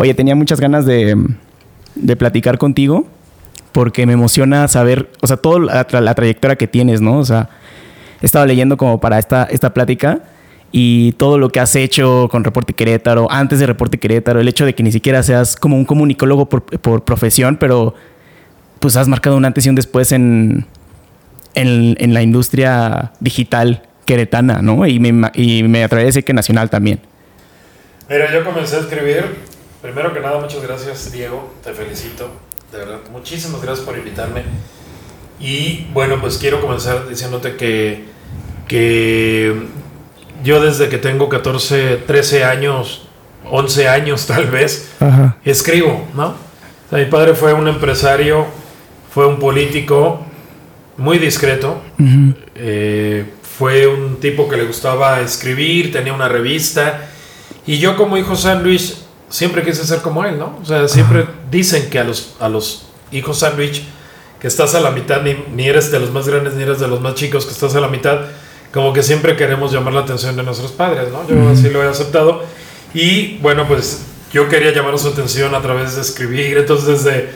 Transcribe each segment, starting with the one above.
Oye, tenía muchas ganas de, de platicar contigo porque me emociona saber, o sea, toda la, la, trayectoria que tienes, ¿no? O sea, he estado leyendo como para esta, esta plática y todo lo que has hecho con Reporte Querétaro, antes de Reporte Querétaro, el hecho de que ni siquiera seas como un comunicólogo por, por profesión, pero pues has marcado un antes y un después en, en, en la industria digital queretana, ¿no? Y me, y me atrevería a decir que nacional también. Mira, yo comencé a escribir. Primero que nada, muchas gracias, Diego. Te felicito. De verdad, muchísimas gracias por invitarme. Y bueno, pues quiero comenzar diciéndote que, que yo desde que tengo 14, 13 años, 11 años tal vez, escribo, ¿no? mi padre fue un empresario, fue un político muy discreto, eh, fue un tipo que le gustaba escribir, tenía una revista, y yo como hijo sándwich siempre quise ser como él, ¿no? O sea, siempre dicen que a los, a los hijos sándwich, que estás a la mitad, ni, ni eres de los más grandes ni eres de los más chicos, que estás a la mitad, como que siempre queremos llamar la atención de nuestros padres, ¿no? Yo así lo he aceptado. Y bueno, pues yo quería llamar su atención a través de escribir, entonces desde,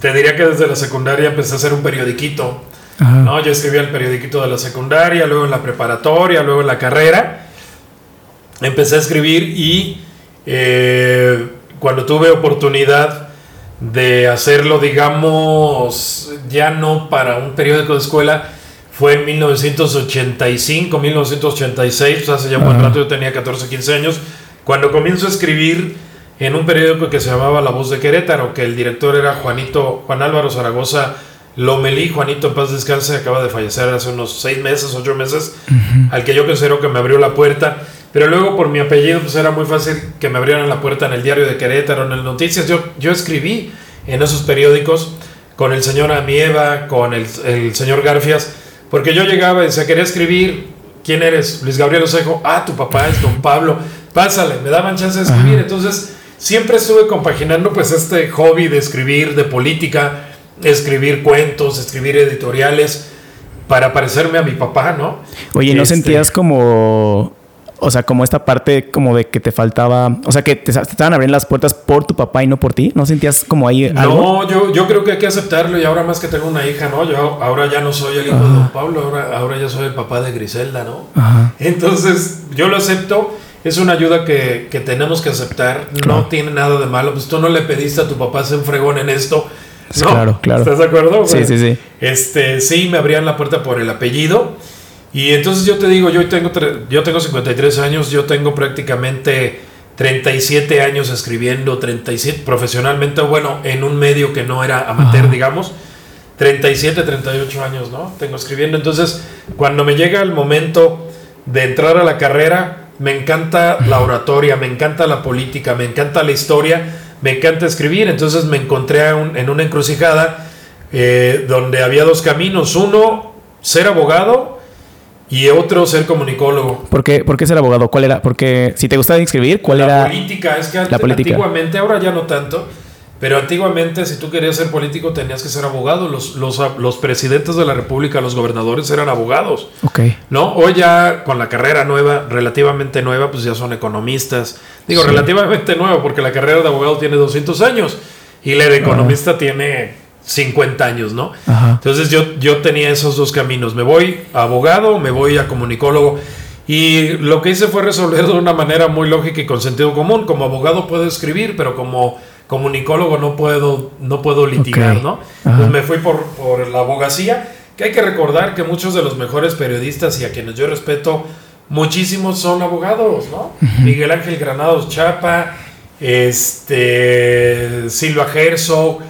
te diría que desde la secundaria empecé a hacer un periodiquito, ¿no? Yo escribía el periodiquito de la secundaria, luego en la preparatoria, luego en la carrera. Empecé a escribir y eh, cuando tuve oportunidad de hacerlo, digamos, ya no para un periódico de escuela, fue en 1985, 1986, o hace ya un rato yo tenía 14, 15 años, cuando comienzo a escribir en un periódico que se llamaba La Voz de Querétaro, que el director era Juanito, Juan Álvaro Zaragoza Lomelí, Juanito paz descanse, acaba de fallecer hace unos 6 meses, 8 meses, al que yo considero que me abrió la puerta, pero luego por mi apellido pues era muy fácil que me abrieran la puerta en el diario de Querétaro, en el Noticias, yo, yo escribí en esos periódicos con el señor Amieva, con el, el señor Garfias, porque yo llegaba y se quería escribir, ¿quién eres? Luis Gabriel Osejo, ah, tu papá es don Pablo, pásale, me daban chance de escribir. Entonces, siempre estuve compaginando pues este hobby de escribir, de política, escribir cuentos, escribir editoriales, para parecerme a mi papá, ¿no? Oye, ¿no este, sentías como o sea, como esta parte como de que te faltaba, o sea, que te, estaban abriendo las puertas por tu papá y no por ti. ¿No sentías como ahí algo? No, yo, yo creo que hay que aceptarlo y ahora más que tengo una hija, ¿no? Yo ahora ya no soy el hijo de don Pablo, ahora, ahora ya soy el papá de Griselda, ¿no? Entonces, yo lo acepto. Es una ayuda que, que tenemos que aceptar. No tiene nada de malo. Pues tú no le pediste a tu papá ser un fregón en esto. ¿no? Claro, claro. ¿Estás de acuerdo? Sí, sí, sí. Este, sí, me abrían la puerta por el apellido. Y entonces yo te digo, yo tengo, yo tengo 53 años, yo tengo prácticamente 37 años escribiendo, 37 profesionalmente, bueno, en un medio que no era amateur, digamos. 37, 38 años, ¿no? Tengo escribiendo. Entonces, cuando me llega el momento de entrar a la carrera, me encanta la oratoria, me encanta la política, me encanta la historia, me encanta escribir. Entonces me encontré en una encrucijada eh, donde había dos caminos. Uno, ser abogado y otro ser comunicólogo. ¿Por qué, ¿Por qué ser abogado? ¿Cuál era? Porque si te gustaba escribir, ¿cuál era? La política, es que la política. antiguamente, ahora ya no tanto, pero antiguamente si tú querías ser político tenías que ser abogado. Los, los, los presidentes de la República, los gobernadores eran abogados. Ok. ¿No? Hoy ya con la carrera nueva, relativamente nueva, pues ya son economistas. Digo, relativamente nueva porque la carrera de abogado tiene 200 años y la de economista tiene 50 años, ¿no? Entonces yo, yo tenía esos dos caminos. Me voy a abogado, me voy a comunicólogo. Y lo que hice fue resolver de una manera muy lógica y con sentido común. Como abogado puedo escribir, pero como comunicólogo no puedo, no puedo litigar, ¿no? Me fui por, por la abogacía, que hay que recordar que muchos de los mejores periodistas y a quienes yo respeto muchísimos son abogados, ¿no? Miguel Ángel Granados Chapa, este, Silva Herzog,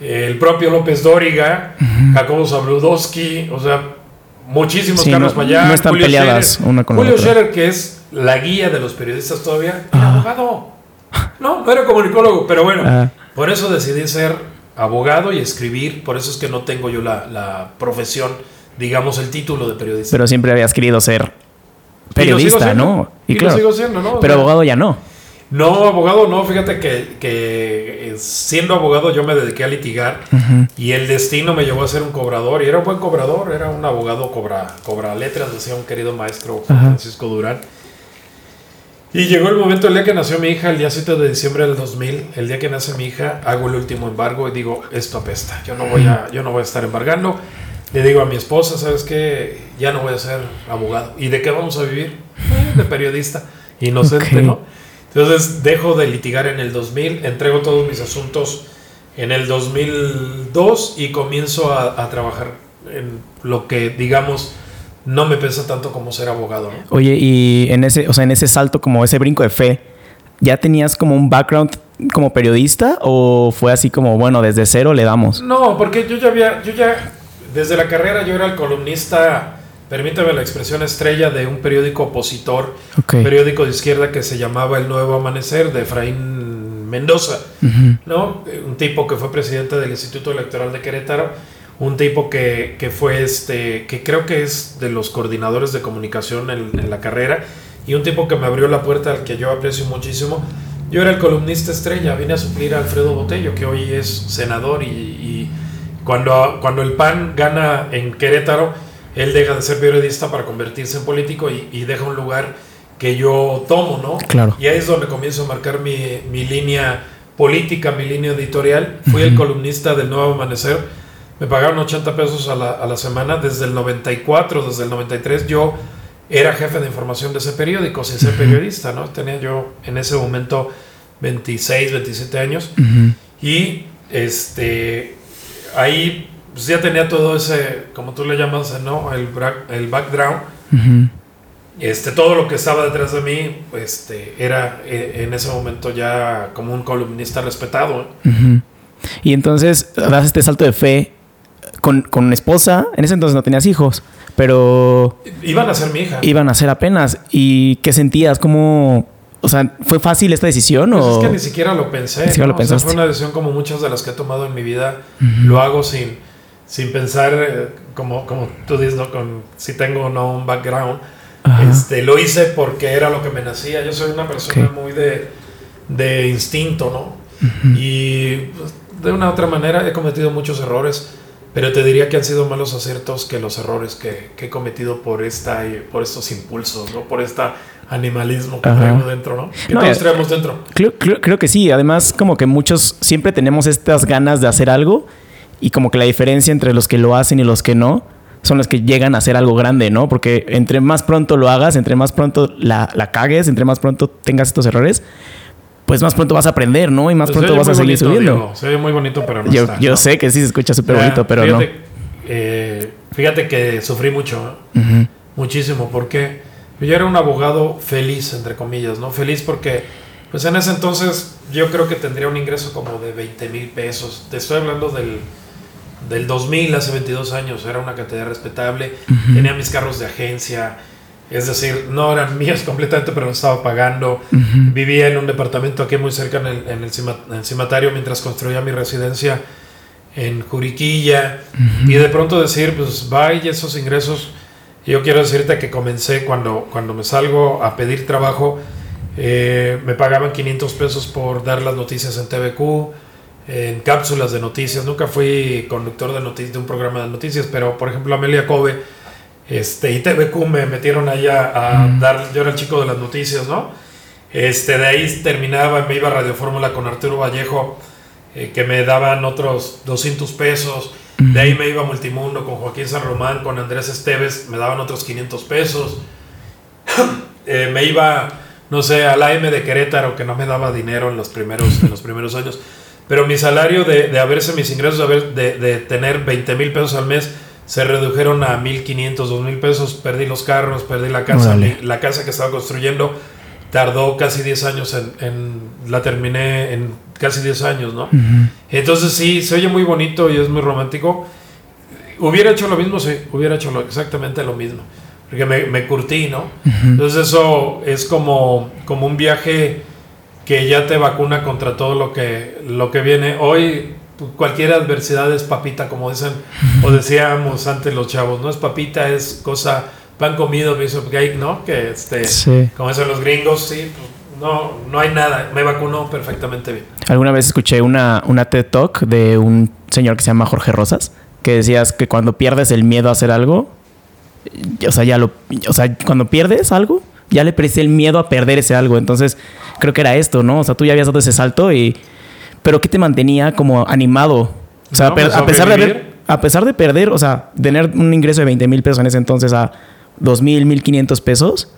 el propio López Dóriga, Jacobo Zabludowski, o sea, muchísimos Carlos no, están Julio peleadas Scherer, una con Julio otra. Scherer, que es la guía de los periodistas todavía, era abogado. No, no era comunicólogo, pero bueno, por eso decidí ser abogado y escribir, por eso es que no tengo yo la, la profesión, digamos, el título de periodista. Pero siempre habías querido ser periodista, ¿no? Y, claro, sigo siendo, ¿no? Pero abogado ya no. No, abogado no, fíjate que, que, siendo abogado yo me dediqué a litigar y el destino me llevó a ser un cobrador y era un buen cobrador, era un abogado cobra, cobra letras, decía un querido maestro Francisco Durán. Y llegó el momento, el día que nació mi hija, el día 7 de diciembre del 2000, el día que nace mi hija, hago el último embargo y digo, esto apesta, yo no voy a, yo no voy a estar embargando. Le digo a mi esposa, ¿sabes qué? Ya no voy a ser abogado. ¿Y de qué vamos a vivir? Eh, de periodista, inocente, ¿no? Entonces dejo de litigar en el 2000, entrego todos mis asuntos en el 2002 y comienzo a, a trabajar en lo que, digamos, no me pesa tanto como ser abogado. Oye, y en ese, o sea, en ese salto, como ese brinco de fe, ¿ya tenías como un background como periodista o fue así como, bueno, desde cero le damos? No, porque yo ya había, yo ya, desde la carrera yo era el columnista, permítame la expresión estrella de un periódico opositor, un periódico de izquierda que se llamaba El Nuevo Amanecer de Efraín Mendoza, ¿no? Un tipo que fue presidente del Instituto Electoral de Querétaro un tipo que, que, fue este, que creo que es de los coordinadores de comunicación en, la carrera, y un tipo que me abrió la puerta al que yo aprecio muchísimo. Yo era el columnista estrella, vine a suplir a Alfredo Botello, que hoy es senador, y, cuando, cuando el PAN gana en Querétaro, él deja de ser periodista para convertirse en político y, deja un lugar que yo tomo, ¿no? Claro. Y ahí es donde comienzo a marcar mi, mi línea política, mi línea editorial. Fui el columnista del Nuevo Amanecer me pagaron 80 pesos a la, a la, semana desde el 94, desde el 93 yo era jefe de información de ese periódico sin ser periodista, ¿no? Tenía yo en ese momento 26, 27 años y este ahí pues ya tenía todo ese, como tú le llamas, ¿no? El, el background. Este, todo lo que estaba detrás de mí este, era eh, en ese momento ya como un columnista respetado. Y entonces das este salto de fe con, con esposa. En ese entonces no tenías hijos, pero... Iban a ser mi hija. Iban a ser apenas. ¿Y qué sentías? ¿Cómo...? O sea, ¿fue fácil esta decisión? Pues es que ni siquiera lo pensé. Ni siquiera lo pensaste. fue una decisión como muchas de las que he tomado en mi vida. Lo hago sin, sin pensar, eh, como, como tú dices, ¿no? Con, si tengo o no un background. Este, lo hice porque era lo que me nacía. Yo soy una persona muy de, de instinto, ¿no? Y pues, de una u otra manera he cometido muchos errores pero te diría que han sido malos aciertos que los errores que, he cometido por esta por estos impulsos, ¿no? Por este animalismo que traemos dentro, ¿no? Que todos eh, traemos dentro. Creo, que sí. Además, como que muchos siempre tenemos estas ganas de hacer algo y como que la diferencia entre los que lo hacen y los que no son los que llegan a hacer algo grande, ¿no? Porque entre más pronto lo hagas, entre más pronto la, la cagues, entre más pronto tengas estos errores, pues más pronto vas a aprender, ¿no? Y más pues pronto vas a seguir subiendo. se ve muy bonito, pero no yo, está, yo sé que sí se escucha súper bonito, pero fíjate, no. Eh, fíjate que sufrí mucho, muchísimo, porque yo era un abogado feliz, entre comillas, ¿no? Feliz porque, pues en ese entonces yo creo que tendría un ingreso como de 20 mil pesos. Te estoy hablando del, del 2000, hace 22 años, era una cantidad respetable. Tenía mis carros de agencia, es decir, no eran míos completamente, pero los estaba pagando. Vivía en un departamento aquí muy cerca en el, en el, cimatario mientras construía mi residencia en Juriquilla. Y de pronto decir, pues vaya esos ingresos. Yo quiero decirte que comencé cuando, cuando me salgo a pedir trabajo, eh, me pagaban 500 pesos por dar las noticias en TVQ, en cápsulas de noticias. Nunca fui conductor de, noticias, de un programa de noticias, pero por ejemplo Amelia Kobe este, y TVQ me metieron allá a mm. dar, yo era el chico de las noticias, ¿no? Este, de ahí terminaba, me iba a Radio Fórmula con Arturo Vallejo, eh, que me daban otros 200 pesos. Mm. De ahí me iba a Multimundo con Joaquín San Román, con Andrés Esteves, me daban otros 500 pesos. Eh, me iba, no sé, al AM de Querétaro, que no me daba dinero en los primeros, en los primeros años. Pero mi salario de, de haberse mis ingresos, de, de, de tener 20 mil pesos al mes, se redujeron a 1.500, 2.000 pesos, perdí los carros, perdí la casa, la casa que estaba construyendo tardó casi 10 años en, la terminé en casi 10 años, ¿no? Entonces sí, se oye muy bonito y es muy romántico. Hubiera hecho lo mismo, sí, hubiera hecho exactamente lo mismo, porque me, me curtí, ¿no? Entonces eso es como, como un viaje que ya te vacuna contra todo lo que, lo que viene. Hoy cualquier adversidad es papita, como dicen, o decíamos antes los chavos, no es papita, es cosa, pan comido, piece of cake, ¿no? Que este, como dicen los gringos, sí, pues, no, no hay nada, me vacunó perfectamente bien. Alguna vez escuché una, una TED Talk de un señor que se llama Jorge Rosas, que decías que cuando pierdes el miedo a hacer algo, o sea, ya lo, o sea, cuando pierdes algo, ya le presté el miedo a perder ese algo. Entonces, creo que era esto, ¿no? O sea, tú ya habías dado ese salto y... Pero ¿qué te mantenía como animado? O sea, No, pues, a pesar de haber, a pesar de perder, o sea, tener un ingreso de 20 mil pesos en ese entonces a 2 mil, 1500 pesos,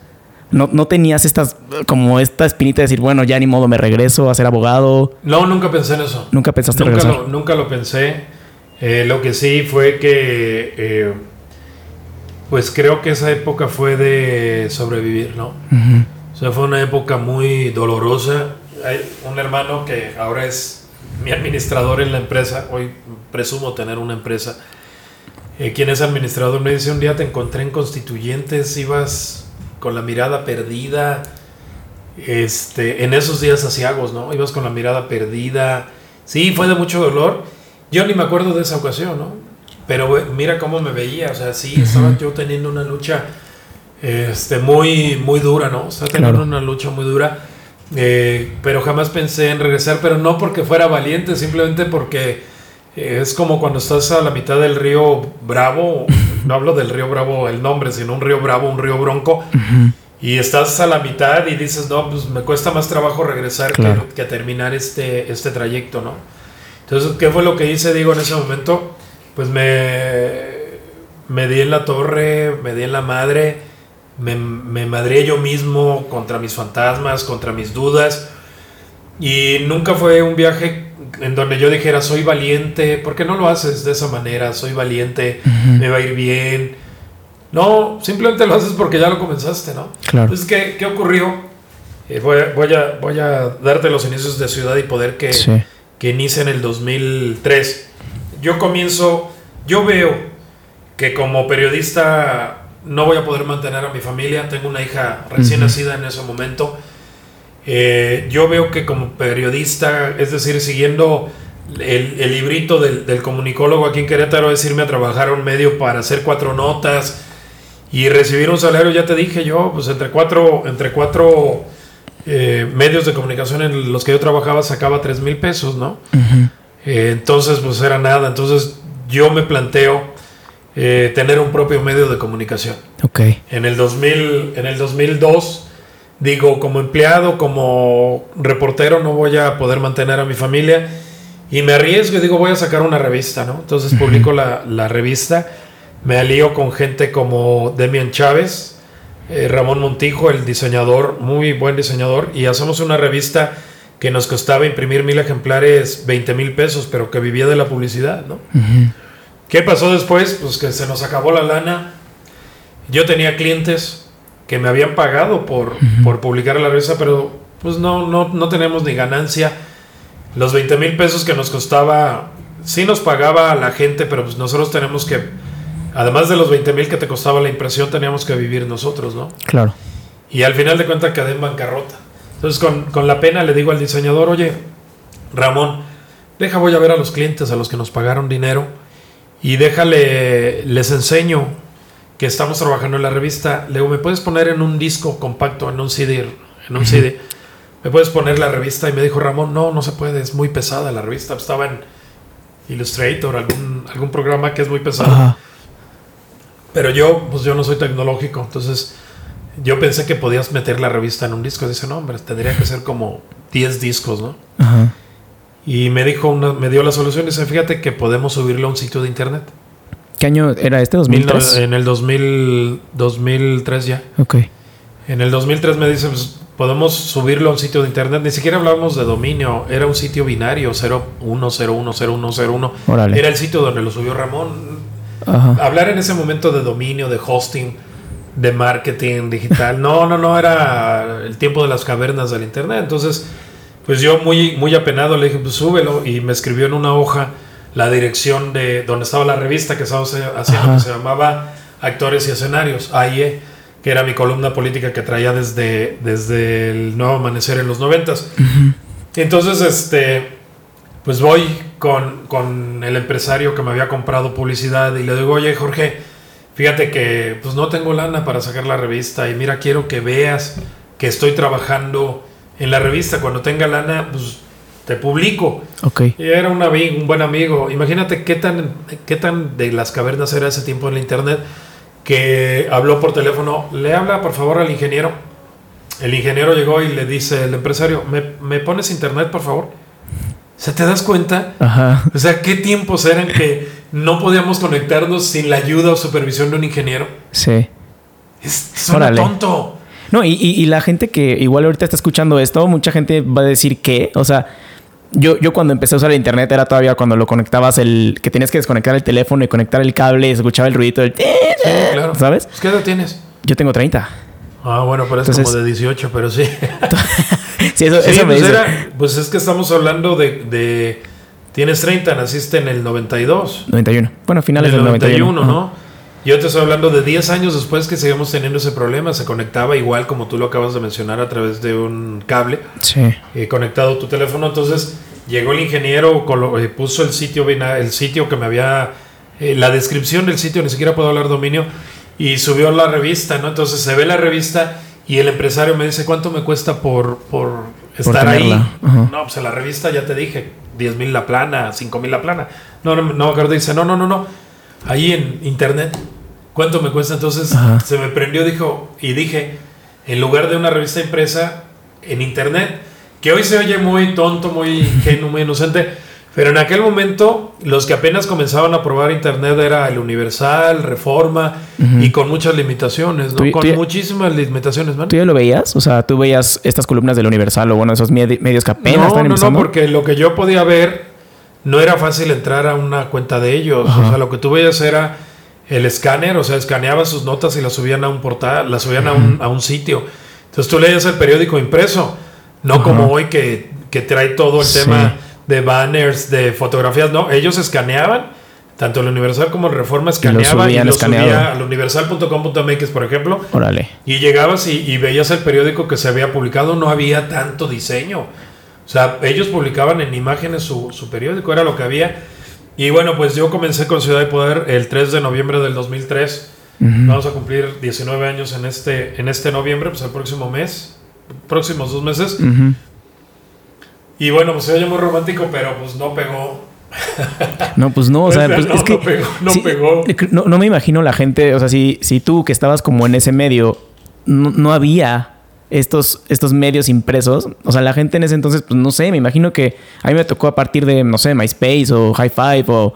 no, no tenías estas, como esta espinita de decir, bueno, ya ni modo me regreso a ser abogado. No, nunca pensé en eso. Nunca pensaste Nunca regresar. lo, nunca lo pensé. Eh, lo que sí fue que, eh, pues creo que esa época fue de sobrevivir, ¿no? Ujú. O sea, fue una época muy dolorosa. Hay un hermano que ahora es mi administrador en la empresa, hoy presumo tener una empresa, eh, quien es administrador, me dice un día te encontré en Constituyentes, ibas con la mirada perdida, este, en esos días asiagos, ¿no? Ibas con la mirada perdida. Sí, fue de mucho dolor. Yo ni me acuerdo de esa ocasión, ¿no? Pero mira cómo me veía, o sea, sí, estaba yo teniendo una lucha este, muy, muy dura, ¿no? O sea, teniendo Claro. una lucha muy dura. eh, pero jamás pensé en regresar, pero no porque fuera valiente, simplemente porque eh, es como cuando estás a la mitad del río Bravo, no hablo del río Bravo el nombre, sino un río Bravo, un río Bronco, y estás a la mitad y dices, no, pues me cuesta más trabajo regresar que- Claro. que, terminar este, este trayecto, ¿no? Entonces, ¿qué fue lo que hice, digo, en ese momento? Pues me, me di en la torre, me di en la madre, me, me madré yo mismo contra mis fantasmas, contra mis dudas. Y nunca fue un viaje en donde yo dijera, soy valiente, ¿por qué no lo haces de esa manera? Soy valiente, me va a ir bien. No, simplemente lo haces porque ya lo comenzaste, ¿no? Claro. Entonces, ¿qué, qué ocurrió? Eh, voy, a, voy, a, voy a darte los inicios de Ciudad y Poder que, Sí. que inicia en el 2003. Yo comienzo, yo veo que como periodista no voy a poder mantener a mi familia, tengo una hija recién Ujú. nacida en ese momento. Eh, yo veo que como periodista, es decir, siguiendo el, el librito del, del comunicólogo aquí en Querétaro, es irme a trabajar a un medio para hacer cuatro notas y recibir un salario, ya te dije yo, pues entre cuatro, entre cuatro eh, medios de comunicación en los que yo trabajaba sacaba tres mil pesos, ¿no? Ujú. Eh, entonces, pues era nada. Entonces, yo me planteo eh, tener un propio medio de comunicación. Ok. En el, 2000, en el 2002, digo, como empleado, como reportero, no voy a poder mantener a mi familia. Y me arriesgo y digo, voy a sacar una revista, ¿no? Entonces publico la, la revista. Me alío con gente como Demian Chávez, eh, Ramón Montijo, el diseñador, muy buen diseñador, y hacemos una revista que nos costaba imprimir mil ejemplares, 20 mil pesos, pero que vivía de la publicidad, ¿no? ¿Qué pasó después? Pues que se nos acabó la lana. Yo tenía clientes que me habían pagado por, por publicar la revista, pero pues no, no, no teníamos ni ganancia. Los 20 mil pesos que nos costaba, sí nos pagaba la gente, pero pues nosotros tenemos que, además de los 20 mil que te costaba la impresión, teníamos que vivir nosotros, ¿no? Claro. Y al final de cuentas quedé en bancarrota. Entonces con, con la pena le digo al diseñador, oye, Ramón, deja voy a ver a los clientes, a los que nos pagaron dinero, y déjale, les enseño que estamos trabajando en la revista. Le digo, ¿me puedes poner en un disco compacto, en un CD? En un CD? ¿Me puedes poner la revista? Y me dijo Ramón, no, no se puede, es muy pesada la revista. Estaba en Illustrator, algún, algún programa que es muy pesado. Pero yo, pues yo no soy tecnológico, entonces yo pensé que podías meter la revista en un disco. Dice, no, hombre, tendría que ser como 10 discos, ¿no? Ajá. Y me dijo, una, me dio la solución. Dice, fíjate que podemos subirlo a un sitio de internet. ¿Qué año era este? Mil no- ¿2003? en el 2000, 2003 ya. Ok. En el 2003 me dice, pues, podemos subirlo a un sitio de internet. Ni siquiera hablábamos de dominio, era un sitio binario, 01010101. Órale. Era el sitio donde lo subió Ramón. Ajá. hablar en ese momento de dominio, de hosting, de marketing digital. No, no, no, era el tiempo de las cavernas del internet. Entonces, pues yo muy, muy apenado le dije, pues súbelo. Y me escribió en una hoja la dirección de donde estaba la revista que estábamos haciendo, que se llamaba Actores y Escenarios, AIE, que era mi columna política que traía desde, desde el nuevo amanecer en los noventas. Entonces, este, pues voy con, con el empresario que me había comprado publicidad y le digo, oye Jorge, fíjate que pues no tengo lana para sacar la revista y mira, quiero que veas que estoy trabajando en la revista. Cuando tenga lana, pues te publico. Ok. Y era un amigo, un buen amigo. Imagínate qué tan, qué tan de las cavernas era ese tiempo en la internet que habló por teléfono. Le habla por favor al ingeniero. el ingeniero llegó y le dice el empresario, ¿me, me pones internet, por favor? O sea, ¿te das cuenta? Ajá. O sea, ¿qué tiempos eran que no podíamos conectarnos sin la ayuda o supervisión de un ingeniero? Sí. Es, suena tonto. No, y, y- y la gente que igual ahorita está escuchando esto, mucha gente va a decir que, o sea, yo, yo cuando empecé a usar el internet era todavía cuando lo conectabas el, que tenías que desconectar el teléfono y conectar el cable y se escuchaba el ruidito del... Sí, claro. ¿Sabes? Pues, ¿Qué edad tienes? Yo tengo 30. Ah, bueno, pero es Entonces- como de 18, pero sí. sí, eso, Sí, eso me pues, dice. era- pues es que estamos hablando de, de- Tienes 30, naciste en el 92. 91. Bueno, finales en el del 91. 91, Ajá. ¿no? Yo te estoy hablando de 10 años después que seguimos teniendo ese problema. Se conectaba igual como tú lo acabas de mencionar a través de un cable Sí. eh, conectado a tu teléfono. Entonces llegó el ingeniero, eh, puso el sitio, el sitio que me había, eh, la descripción del sitio, ni siquiera puedo hablar dominio, y subió la revista, ¿no? Entonces se ve la revista y el empresario me dice, ¿cuánto me cuesta por, por estar ahí? Ajá. No, pues en la revista ya te dije, 10 mil la plana, 5 mil la plana. No, no, no me acuerdo, dice, no, no, no, no, ahí en internet, ¿cuánto me cuesta? Entonces Ajá. se me prendió, dijo, y dije, en lugar de una revista impresa, en internet, que hoy se oye muy tonto, muy ingenuo, muy inocente, pero en aquel momento los que apenas comenzaban a probar internet era el Universal, Reforma y con muchas limitaciones, ¿no? Tú- con tú ya- muchísimas limitaciones, man. ¿Tú ya lo veías? O sea, tú veías estas columnas del Universal o bueno, esos medi- medios que apenas no, están no, no, empezando. porque lo que yo podía ver no era fácil entrar a una cuenta de ellos. O sea, lo que tú veías era el escáner, o sea, escaneaban sus notas y las subían a un portal, las subían a, un, a un sitio. Entonces tú leías el periódico impreso, no como hoy que, que trae todo el Sí. tema de banners, de fotografías. No, ellos escaneaban, tanto el Universal como el Reforma escaneaban y lo subía al universal.com.mx, por ejemplo. Órale. Y llegabas y, y veías el periódico que se había publicado, no había tanto diseño. O sea, ellos publicaban en imágenes su, su periódico, era lo que había. Y bueno, pues yo comencé con Ciudad de Poder el 3 de noviembre del 2003. Ujú. Vamos a cumplir 19 años en este, en este noviembre, pues el próximo mes, próximos dos meses. Ujú. Y bueno, pues se oye muy romántico, pero pues no pegó. No, pues no, o sea, pues no, es que. no pegó, no sí, pegó. No, no me imagino la gente, o sea, si, si tú que estabas como en ese medio, no, no había estos, estos medios impresos, o sea, la gente en ese entonces, pues no sé, me imagino que a mí me tocó a partir de, no sé, MySpace o High Five o.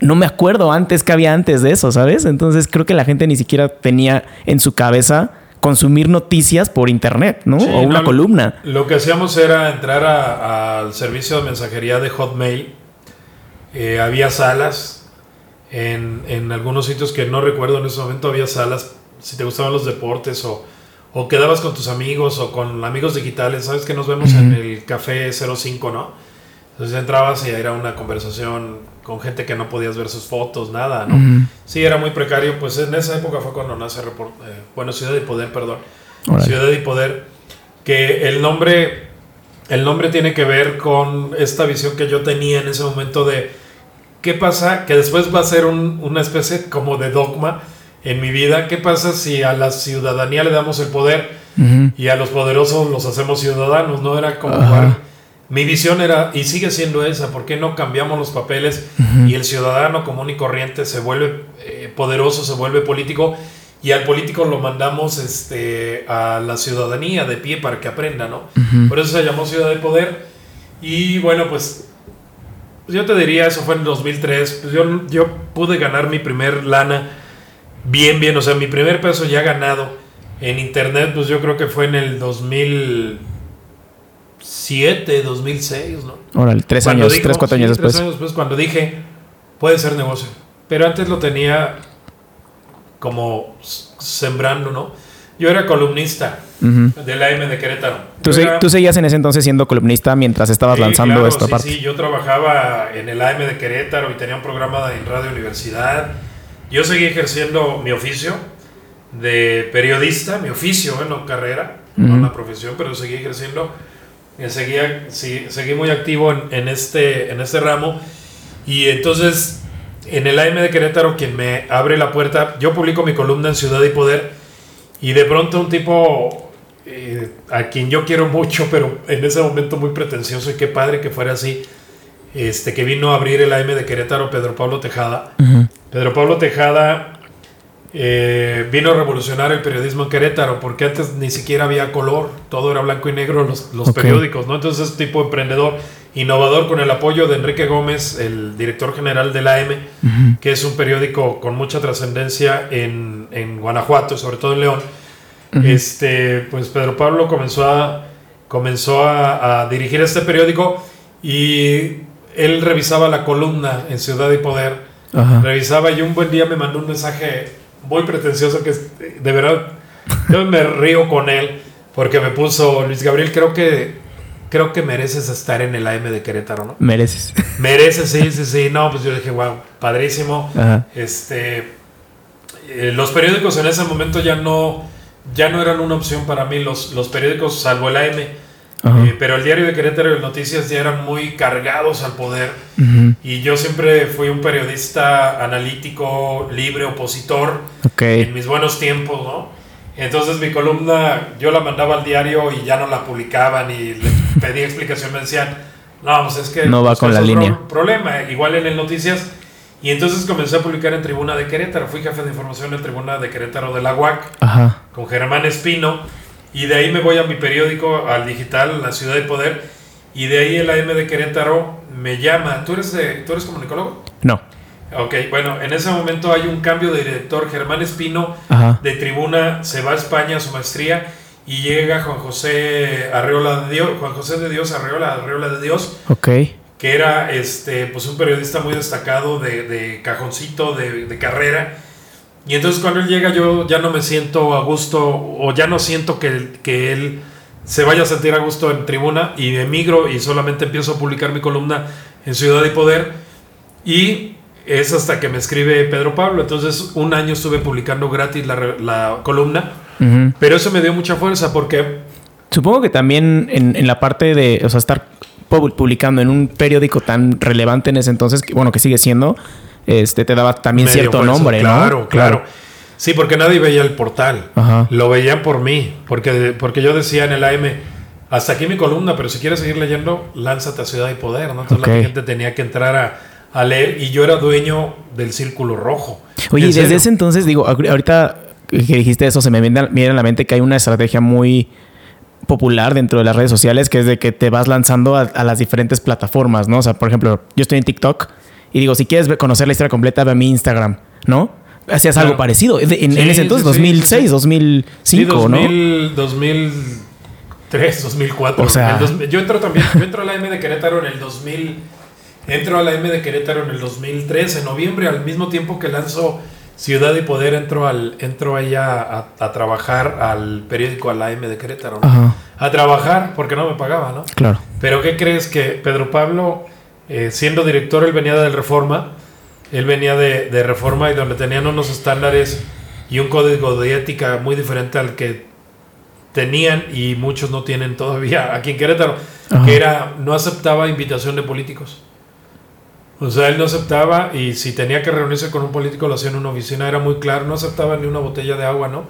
No me acuerdo antes que había antes de eso, ¿sabes? Entonces creo que la gente ni siquiera tenía en su cabeza consumir noticias por internet, ¿no? Sí, o una no, columna. Lo que hacíamos era entrar al servicio de mensajería de Hotmail. Eh, había salas en, en algunos sitios que no recuerdo en ese momento. Había salas si te gustaban los deportes o, o quedabas con tus amigos o con amigos digitales. Sabes que nos vemos en el café 05, ¿no? Entonces entrabas y era una conversación con gente que no podías ver sus fotos, nada, ¿no? Sí, era muy precario. Pues en esa época fue cuando nace Report- eh, bueno, Ciudad de Poder, perdón. Ciudad y Poder, que el nombre, el nombre tiene que ver con esta visión que yo tenía en ese momento de qué pasa, que después va a ser un- una especie como de dogma en mi vida, qué pasa si a la ciudadanía le damos el poder y a los poderosos los hacemos ciudadanos, no era como jugar. Mi visión era, y sigue siendo esa, ¿por qué no cambiamos los papeles y el ciudadano común y corriente se vuelve eh, poderoso, se vuelve político y al político lo mandamos este, a la ciudadanía de pie para que aprenda, ¿no? Por eso se llamó Ciudad de Poder. Y bueno, pues, yo te diría, eso fue en 2003, pues yo, yo pude ganar mi primer lana bien, bien, o sea, mi primer peso ya ganado en internet, pues yo creo que fue en el 2007, 2006, ¿no? Órale, tres Cuando años, tres, cuatro sí, años tres después. años después, cuando dije, puede ser negocio. Pero antes lo tenía como sembrando, ¿no? Yo era columnista Ujú. del AM de Querétaro. ¿Tú, se- era- tú seguías en ese entonces siendo columnista mientras estabas Sí, lanzando claro, esto sí, aparte. Sí, yo trabajaba en el AM de Querétaro y tenía un programa en Radio Universidad. Yo seguí ejerciendo mi oficio de periodista, mi oficio, ¿eh? no carrera, no Ujú. una profesión, pero seguí ejerciendo. Seguía, sí, seguí muy activo en, en este, en este ramo. Y entonces, en el AM de Querétaro, quien me abre la puerta, yo publico mi columna en Ciudad y Poder. Y de pronto un tipo eh, a quien yo quiero mucho, pero en ese momento muy pretencioso y qué padre que fuera así, este, que vino a abrir el AM de Querétaro, Pedro Pablo Tejada. Ujú. Pedro Pablo Tejada eh, vino a revolucionar el periodismo en Querétaro, porque antes ni siquiera había color, todo era blanco y negro los, los periódicos, ¿no? Entonces, tipo emprendedor, innovador, con el apoyo de Enrique Gómez, el director general del AM, Ujú. que es un periódico con mucha trascendencia en, en Guanajuato, sobre todo en León. Este, pues Pedro Pablo comenzó a, comenzó a, a dirigir este periódico y él revisaba la columna en Ciudad y Poder Ajá. revisaba y un buen día me mandó un mensaje muy pretencioso que es- de verdad yo me río con él porque me puso Luis Gabriel creo que creo que mereces estar en el AM de Querétaro no Mereces. mereces sí sí sí no pues yo dije wow padrísimo Ajá. este eh, los periódicos en ese momento ya no ya no eran una opción para mí los, los periódicos salvo el AM. Eh, pero el diario de Querétaro y el Noticias ya eran muy cargados al poder Ujú. y yo siempre fui un periodista analítico, libre, opositor, Ok. en mis buenos tiempos, ¿no? Entonces mi columna yo la mandaba al diario y ya no la publicaban y le pedí explicación, me decían, no, pues es que... No va pues, con la línea". problema, igual en el Noticias. Y entonces comencé a publicar en Tribuna de Querétaro, fui jefe de información en Tribuna de Querétaro de la UAC Ajá. con Germán Espino y de ahí me voy a mi periódico, al digital, La Ciudad de Poder y de ahí el AM de Querétaro me llama, ¿tú eres, de, ¿tú eres comunicólogo? No. Ok, bueno, en ese momento hay un cambio de director, Germán Espino Ajá. de Tribuna se va a España a su maestría y llega Juan José Arreola de Dios, Juan José de Dios Arreola, Arreola de Dios, Ok. que era este, pues un periodista muy destacado de, de cajoncito, de, de carrera. Y entonces cuando él llega yo ya no me siento a gusto o ya no siento que, que él se vaya a sentir a gusto en tribuna y emigro y solamente empiezo a publicar mi columna en Ciudad y Poder. Y es hasta que me escribe Pedro Pablo. Entonces un año estuve publicando gratis la, la columna. Ujú. Pero eso me dio mucha fuerza porque Supongo que también en, en la parte de, o sea, estar pu- publicando en un periódico tan relevante en ese entonces, que, bueno, que sigue siendo, este, te daba también cierto fuerza. nombre, claro, ¿no? Claro, Sí, porque nadie veía el portal. Ajá. Lo veían por mí, porque, porque yo decía en el AM, hasta aquí mi columna, pero si quieres seguir leyendo, lánzate a Ciudad y Poder, ¿no? Entonces la gente tenía que entrar a, a leer y yo era dueño del Círculo Rojo. Oye, ¿En y desde serio? ese entonces, digo, ahor- ahorita que dijiste eso, se me viene a- viene a la mente que hay una estrategia muy popular dentro de las redes sociales, que es de que te vas lanzando a, a las diferentes plataformas, ¿no? O sea, por ejemplo, yo estoy en TikTok y digo, si quieres conocer la historia completa, ve a mi Instagram, ¿no? Hacías Claro. algo parecido. En, ese entonces, sí, sí, 2006, sí, sí. 2005, Sí, ¿no? 2000, 2003, 2004. O sea- El yo entro también, yo entro a la M de Querétaro en el 2000, entro a la M de Querétaro en el 2003, en noviembre, al mismo tiempo que lanzo Ciudad y Poder, entro, al, entro ahí a, a- a trabajar al periódico a la M de Querétaro. ¿no? Ajá, A trabajar porque no me pagaba, ¿no? claro. Pero ¿qué crees que Pedro Pablo, eh, siendo director, él venía del Reforma, él venía de, de Reforma y donde tenían unos estándares y un código de ética muy diferente al que tenían y muchos no tienen todavía aquí en Querétaro, Ajá. que era no aceptaba invitación de políticos. O sea, él no aceptaba y si tenía que reunirse con un político lo hacía en una oficina, era muy claro, no aceptaba ni una botella de agua, ¿no?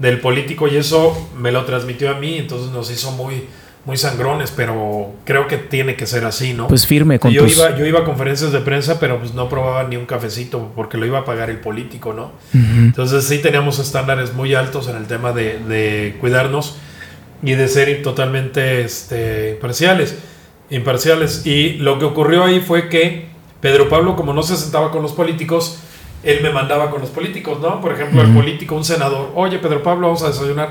Del político y eso me lo transmitió a mí, entonces nos hizo muy, muy sangrones, pero creo que tiene que ser así, ¿no? Pues firme con yo, tus... iba, yo iba a conferencias de prensa, pero pues no probaba ni un cafecito porque lo iba a pagar el político, ¿no? Entonces sí teníamos estándares muy altos en el tema de, de cuidarnos y de ser totalmente este, imparciales, imparciales. Y lo que ocurrió ahí fue que Pedro Pablo, como no se sentaba con los políticos, él me mandaba con los políticos, ¿no? Por ejemplo, el político, un senador, oye Pedro Pablo, vamos a desayunar.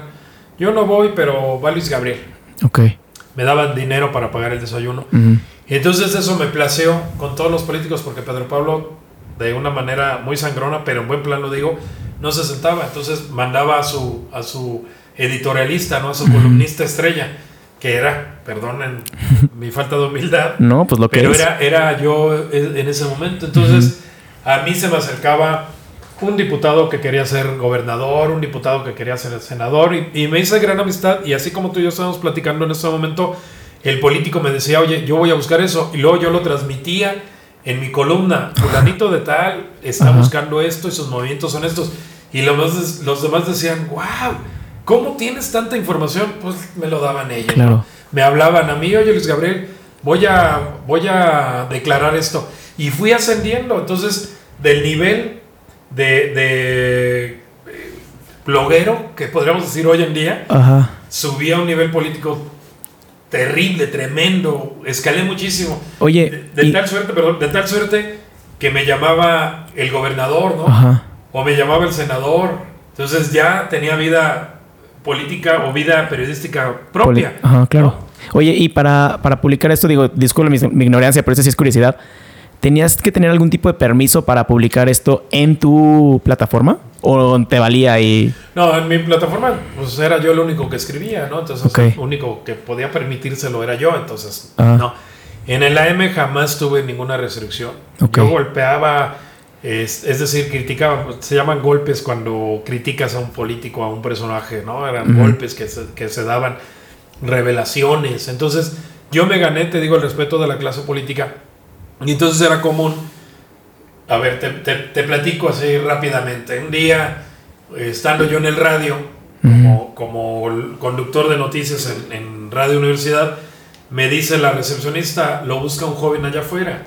Yo no voy, pero va Luis Gabriel. Ok. Me daban dinero para pagar el desayuno. Y entonces eso me placeó con todos los políticos porque Pedro Pablo, de una manera muy sangrona, pero en buen plan lo digo, no se sentaba. Entonces mandaba a su, a su editorialista, ¿no? a su columnista estrella, que era, perdonen mi falta de humildad, No, pues lo que pero es. era, era yo en ese momento. Entonces a mí se me acercaba un diputado que quería ser gobernador, un diputado que quería ser senador, y, y me hice gran amistad. Y así como tú y yo estábamos platicando en ese momento, el político me decía, oye, yo voy a buscar eso. Y luego yo lo transmitía en mi columna. Fulanito de tal está Ajá. buscando esto y sus movimientos son estos. Y los demás, los demás decían, wow, ¿cómo tienes tanta información? Pues me lo daban ellos. Claro. ¿no? Me hablaban a mí, oye Luis Gabriel, voy a, voy a declarar esto. Y fui ascendiendo. Entonces, del nivel de, de eh, bloguero, que podríamos decir hoy en día, Ajá. subí a un nivel político terrible, tremendo, escalé muchísimo. Oye, De, de y- tal suerte, perdón, de tal suerte que me llamaba el gobernador, ¿no? Ajá. O me llamaba el senador. Entonces ya tenía vida política o vida periodística propia. Poli- Ajá, claro. ¿no? Oye, y para, para publicar esto, digo, disculpa mi, mi ignorancia, pero eso sí es curiosidad. ¿Tenías que tener algún tipo de permiso para publicar esto en tu plataforma? ¿O te valía y...? No, en mi plataforma, pues era yo el único que escribía, ¿no? Entonces, el único que podía permitírselo era yo, entonces, Ah. no. En el AM jamás tuve ninguna restricción. Yo golpeaba, es, es decir, criticaba, se llaman golpes cuando criticas a un político, a un personaje, ¿no? Eran golpes que se, que se daban, revelaciones. Entonces, yo me gané, te digo, el respeto de la clase política. Y entonces era común a ver, te, te- te platico así rápidamente. Un día, estando yo en el radio, como, como conductor de noticias en, en Radio Universidad, me dice la recepcionista, lo busca un joven allá afuera.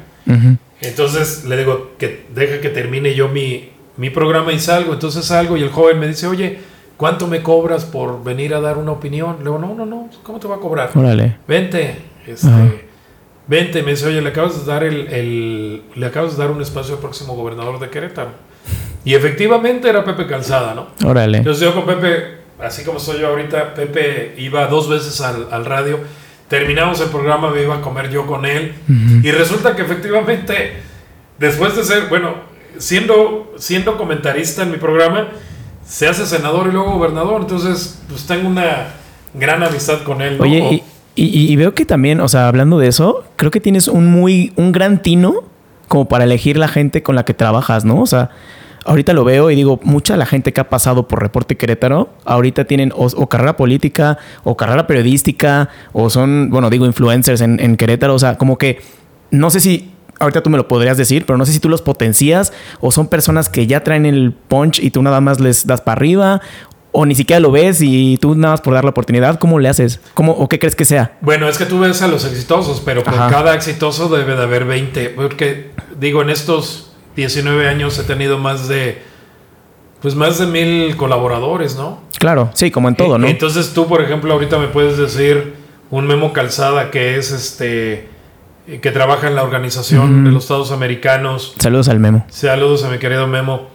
Entonces le digo que deja que termine yo mi, mi programa y salgo. Entonces salgo y el joven me dice, oye, ¿cuánto me cobras por venir a dar una opinión? Le digo, no, no, no, ¿cómo te va a cobrar? Órale. Vente, este. Vente, me dice, oye, le acabas de dar el, el- le acabas de dar un espacio al próximo gobernador de Querétaro. Y efectivamente era Pepe Calzada, ¿no? Órale. Entonces yo con Pepe, así como soy yo ahorita, Pepe iba dos veces al, al radio, terminamos el programa, me iba a comer yo con él, y resulta que efectivamente, después de ser, bueno, siendo, siendo comentarista en mi programa, se hace senador y luego gobernador, entonces pues tengo una gran amistad con él. ¿no? Oye, y, y- veo que también, o sea, hablando de eso, creo que tienes un muy, un gran tino como para elegir la gente con la que trabajas, ¿no? O sea, ahorita lo veo y digo, mucha la gente que ha pasado por Reporte Querétaro, ahorita tienen o, o carrera política, o carrera periodística, o son, bueno, digo, influencers en, en Querétaro, o sea, como que, no sé si, ahorita tú me lo podrías decir, pero no sé si tú los potencias, o son personas que ya traen el punch y tú nada más les das para arriba, o ni siquiera lo ves y tú nada más por dar la oportunidad, ¿cómo le haces? ¿Cómo, ¿O qué crees que sea? Bueno, es que tú ves a los exitosos, pero por Ajá. cada exitoso debe de haber 20. Porque, digo, en estos 19 años he tenido más de, pues más de mil colaboradores, ¿no? Claro, sí, como en todo, ¿no? Entonces tú, por ejemplo, ahorita me puedes decir un Memo Calzada que es este, que trabaja en la Organización de los Estados Americanos. Saludos al Memo. Saludos a mi querido Memo.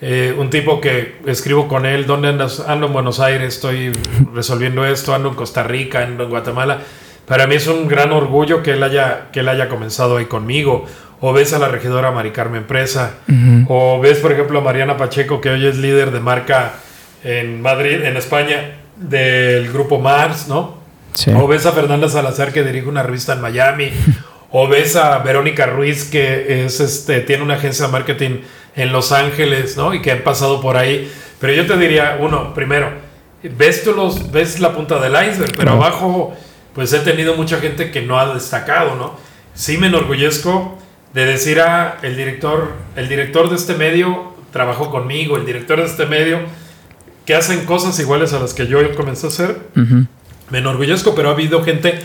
Eh, un tipo que escribo con él, ¿dónde andas? Ando en Buenos Aires, estoy resolviendo esto, ando en Costa Rica, ando en Guatemala. Para mí es un gran orgullo que él haya, que él haya comenzado ahí conmigo. O ves a la regidora Mari Carmen Presa. O ves, por ejemplo, a Mariana Pacheco, que hoy es líder de marca en Madrid, en España, del grupo Mars, ¿no? Sí. O ves a Fernanda Salazar que dirige una revista en Miami. o ves a Verónica Ruiz que es este tiene una agencia de marketing en Los Ángeles, ¿no? Y que han pasado por ahí. Pero yo te diría, uno, primero, ves tú los ves la punta del iceberg, pero abajo pues he tenido mucha gente que no ha destacado, ¿no? Sí me enorgullezco de decir a el director, el director de este medio trabajó conmigo, el director de este medio que hacen cosas iguales a las que yo comencé a hacer Ujú. me enorgullezco, pero ha habido gente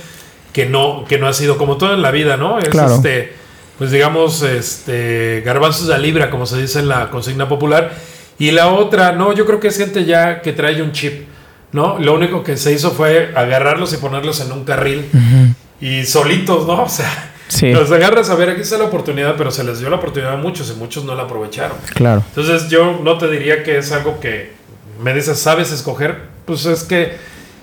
que no, que no ha sido como todo en la vida, ¿no? Es Claro. este, pues digamos, este, garbanzos a libra, como se dice en la consigna popular. Y la otra, no, yo creo que es gente ya que trae un chip, ¿no? Lo único que se hizo fue agarrarlos y ponerlos en un carril Ujú. y solitos, ¿no? O sea, Sí, los agarras a ver, aquí está la oportunidad, pero se les dio la oportunidad a muchos y muchos no la aprovecharon. claro. Entonces yo no te diría que es algo que me dices, ¿sabes escoger? Pues es que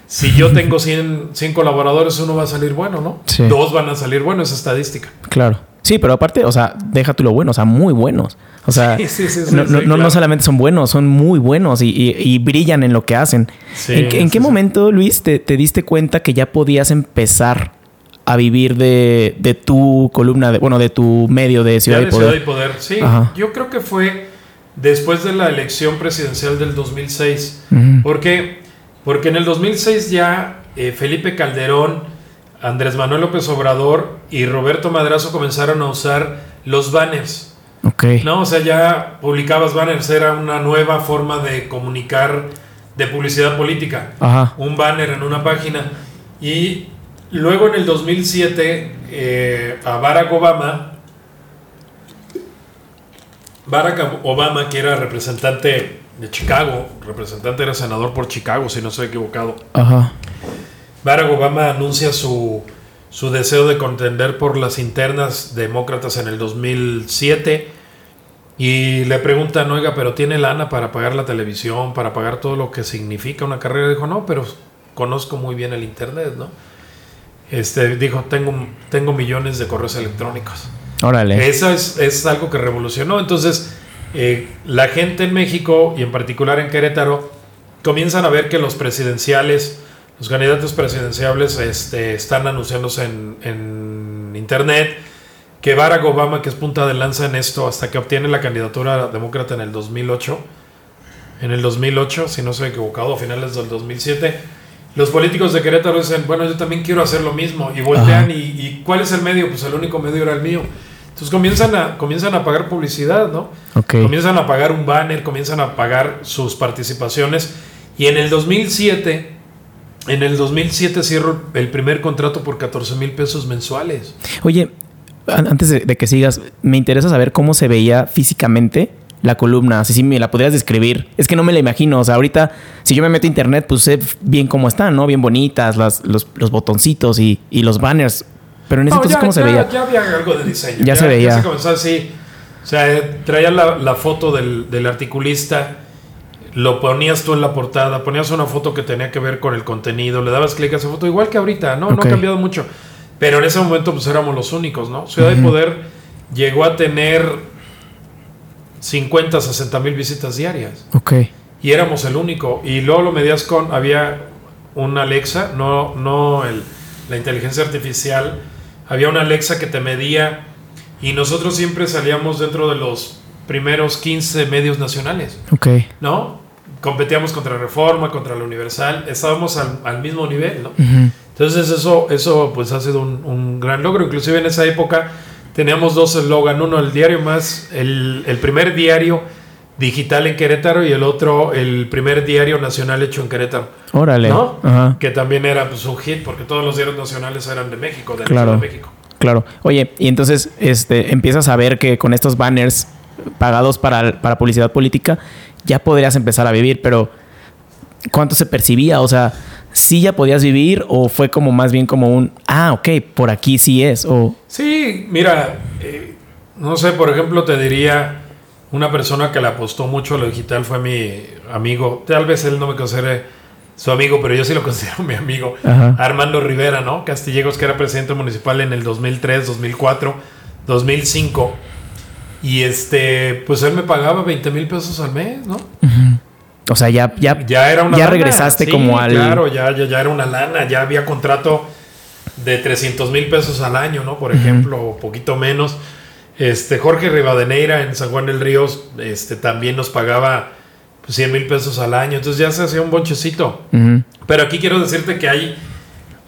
si yo tengo 100, 100 colaboradores, uno va a salir bueno, ¿no? Sí. Dos van a salir bueno, es estadística. Claro. Sí, pero aparte, o sea, deja tú lo bueno, o sea, muy buenos. O sea, Sí, sí, sí, no, no- no- no claro. solamente son buenos, son muy buenos y, y- y brillan en lo que hacen. ¿En, qué- en qué momento, Luis, te, te diste cuenta que ya podías empezar a vivir de, de tu columna, de, bueno, de tu medio de Ciudad Ya y de Poder? Ciudad y Poder, sí. Ajá. Yo creo que fue después de la elección presidencial del 2006. Ujú. ¿Por qué? Porque en el 2006 ya eh, Felipe Calderón, Andrés Manuel López Obrador y Roberto Madrazo comenzaron a usar los banners. Ok. No, o sea, ya publicabas banners, era una nueva forma de comunicar de publicidad política. Ajá. Un banner en una página. Y luego en el 2007, eh, a Barack Obama, Barack Obama, que era representante de Chicago, representante era senador por Chicago, si no estoy equivocado. Ajá. Barack Obama anuncia su, su deseo de contender por las internas demócratas en el 2007 y le preguntan, oiga, pero tiene lana para pagar la televisión, para pagar todo lo que significa una carrera. Dijo, no, pero conozco muy bien el Internet, ¿no? Este, dijo, tengo, tengo millones de correos electrónicos. Órale. Eso es, es algo que revolucionó. Entonces, eh, la gente en México y en particular en Querétaro comienzan a ver que los presidenciales, los candidatos presidenciales este, están anunciándose en, en Internet que Barack Obama, que es punta de lanza en esto, hasta que obtiene la candidatura demócrata en el 2008, en el 2008, si no estoy equivocado, a finales del 2007, los políticos de Querétaro dicen, bueno, yo también quiero hacer lo mismo, y voltean, y, y, ¿cuál es el medio? Pues el único medio era el mío. Entonces comienzan a, comienzan a pagar publicidad, ¿no? Ok. Comienzan a pagar un banner, comienzan a pagar sus participaciones, y en el 2007... En el 2007 cierro el primer contrato por 14 mil pesos mensuales. Oye, an- antes de, de que sigas, me interesa saber cómo se veía físicamente la columna. Así si me la podrías describir. Es que no me la imagino. O sea, ahorita, si yo me meto a internet, pues sé bien cómo están, ¿no? Bien bonitas, las, los, los botoncitos y, y los banners. Pero en ese No, entonces, ya- ¿cómo se veía? Ya había algo de diseño. Ya se veía. Ya se comenzó así. O sea, eh, traía la, la foto del, del articulista, lo ponías tú en la portada, ponías una foto que tenía que ver con el contenido, le dabas clic a esa foto, igual que ahorita, ¿no? No ha cambiado mucho. Pero en ese momento, pues éramos los únicos, ¿no? Ciudad de. Poder llegó a tener 50, 60 mil visitas diarias. Ok. Y éramos el único. Y luego lo medías con. Había un Alexa, no, no el, la inteligencia artificial. Había una Alexa que te medía. Y nosotros siempre salíamos dentro de los primeros 15 medios nacionales, Ok. ¿no? Competíamos contra Reforma, contra la Universal. Estábamos al, al mismo nivel, ¿no? Entonces eso, eso pues ha sido un, un gran logro. Inclusive en esa época teníamos dos eslogan. Uno, el diario más, el, el primer diario digital en Querétaro y el otro, el primer diario nacional hecho en Querétaro. Órale. Que también era pues, un hit porque todos los diarios nacionales eran de México, de la Claro. De México. Claro. Oye, y entonces este, empiezas a ver que con estos banners pagados para, para publicidad política ya podrías empezar a vivir, pero ¿cuánto se percibía? O sea, ¿sí ya podías vivir o fue como más bien como un, ah, ok, por aquí sí es? O, Sí, mira, eh, no sé, por ejemplo, te diría una persona que le apostó mucho a lo digital fue mi amigo. Tal vez él no me considere su amigo, pero yo sí lo considero mi amigo. Ajá. Armando Rivera, ¿no? Castillegos, que era presidente municipal en el 2003, 2004, 2005. Y este, pues él me pagaba 20 mil pesos al mes, ¿no? o sea, ya, ya, Ya era una Ya lana. regresaste Sí, como al- Claro, ya, ya, ya era una lana. Ya había contrato de 300 mil pesos al año, ¿no? Por ejemplo, o poquito menos. Este, Jorge Rivadeneira en San Juan del Ríos este, también nos pagaba pues, 100 mil pesos al año. Entonces ya se hacía un bonchecito. Pero aquí quiero decirte que hay,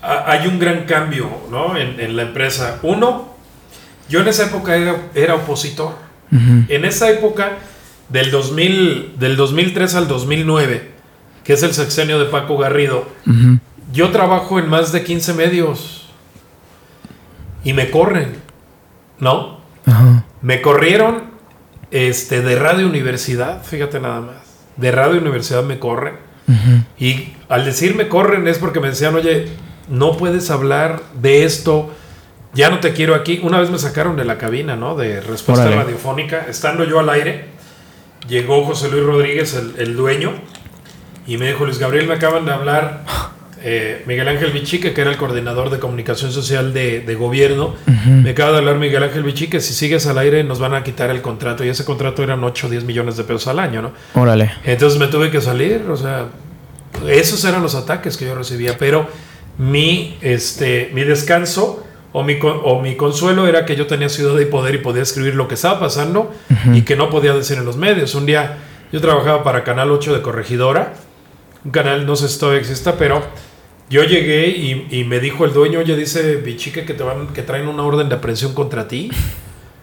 ha- hay un gran cambio ¿no? en, en la empresa. Uno, yo en esa época era, era opositor. En esa época, del, 2000, del 2003 al 2009, que es el sexenio de Paco Garrido, yo trabajo en más de 15 medios y me corren, ¿no? Me corrieron este, de Radio Universidad, fíjate nada más. De Radio Universidad me corren. Y al decir me corren es porque me decían, oye, no puedes hablar de esto, ya no te quiero aquí. Una vez me sacaron de la cabina, ¿no? De respuesta Órale. radiofónica, estando yo al aire, llegó José Luis Rodríguez, el, el dueño, y me dijo, Luis Gabriel, me acaban de hablar eh, Miguel Ángel Bichique, que era el coordinador de comunicación social de, de gobierno. Me acaba de hablar Miguel Ángel Bichique, si sigues al aire nos van a quitar el contrato, y ese contrato eran 8 o 10 millones de pesos al año, ¿no? Órale. Entonces me tuve que salir, o sea, esos eran los ataques que yo recibía, pero mi, este, mi descanso o mi, o mi consuelo era que yo tenía ciudad y poder y podía escribir lo que estaba pasando y que no podía decir en los medios. Un día yo trabajaba para Canal 8 de Corregidora, un canal, no sé si todavía exista, pero yo llegué y, y me dijo el dueño, oye, dice Bichique que, te van, que traen una orden de aprehensión contra ti.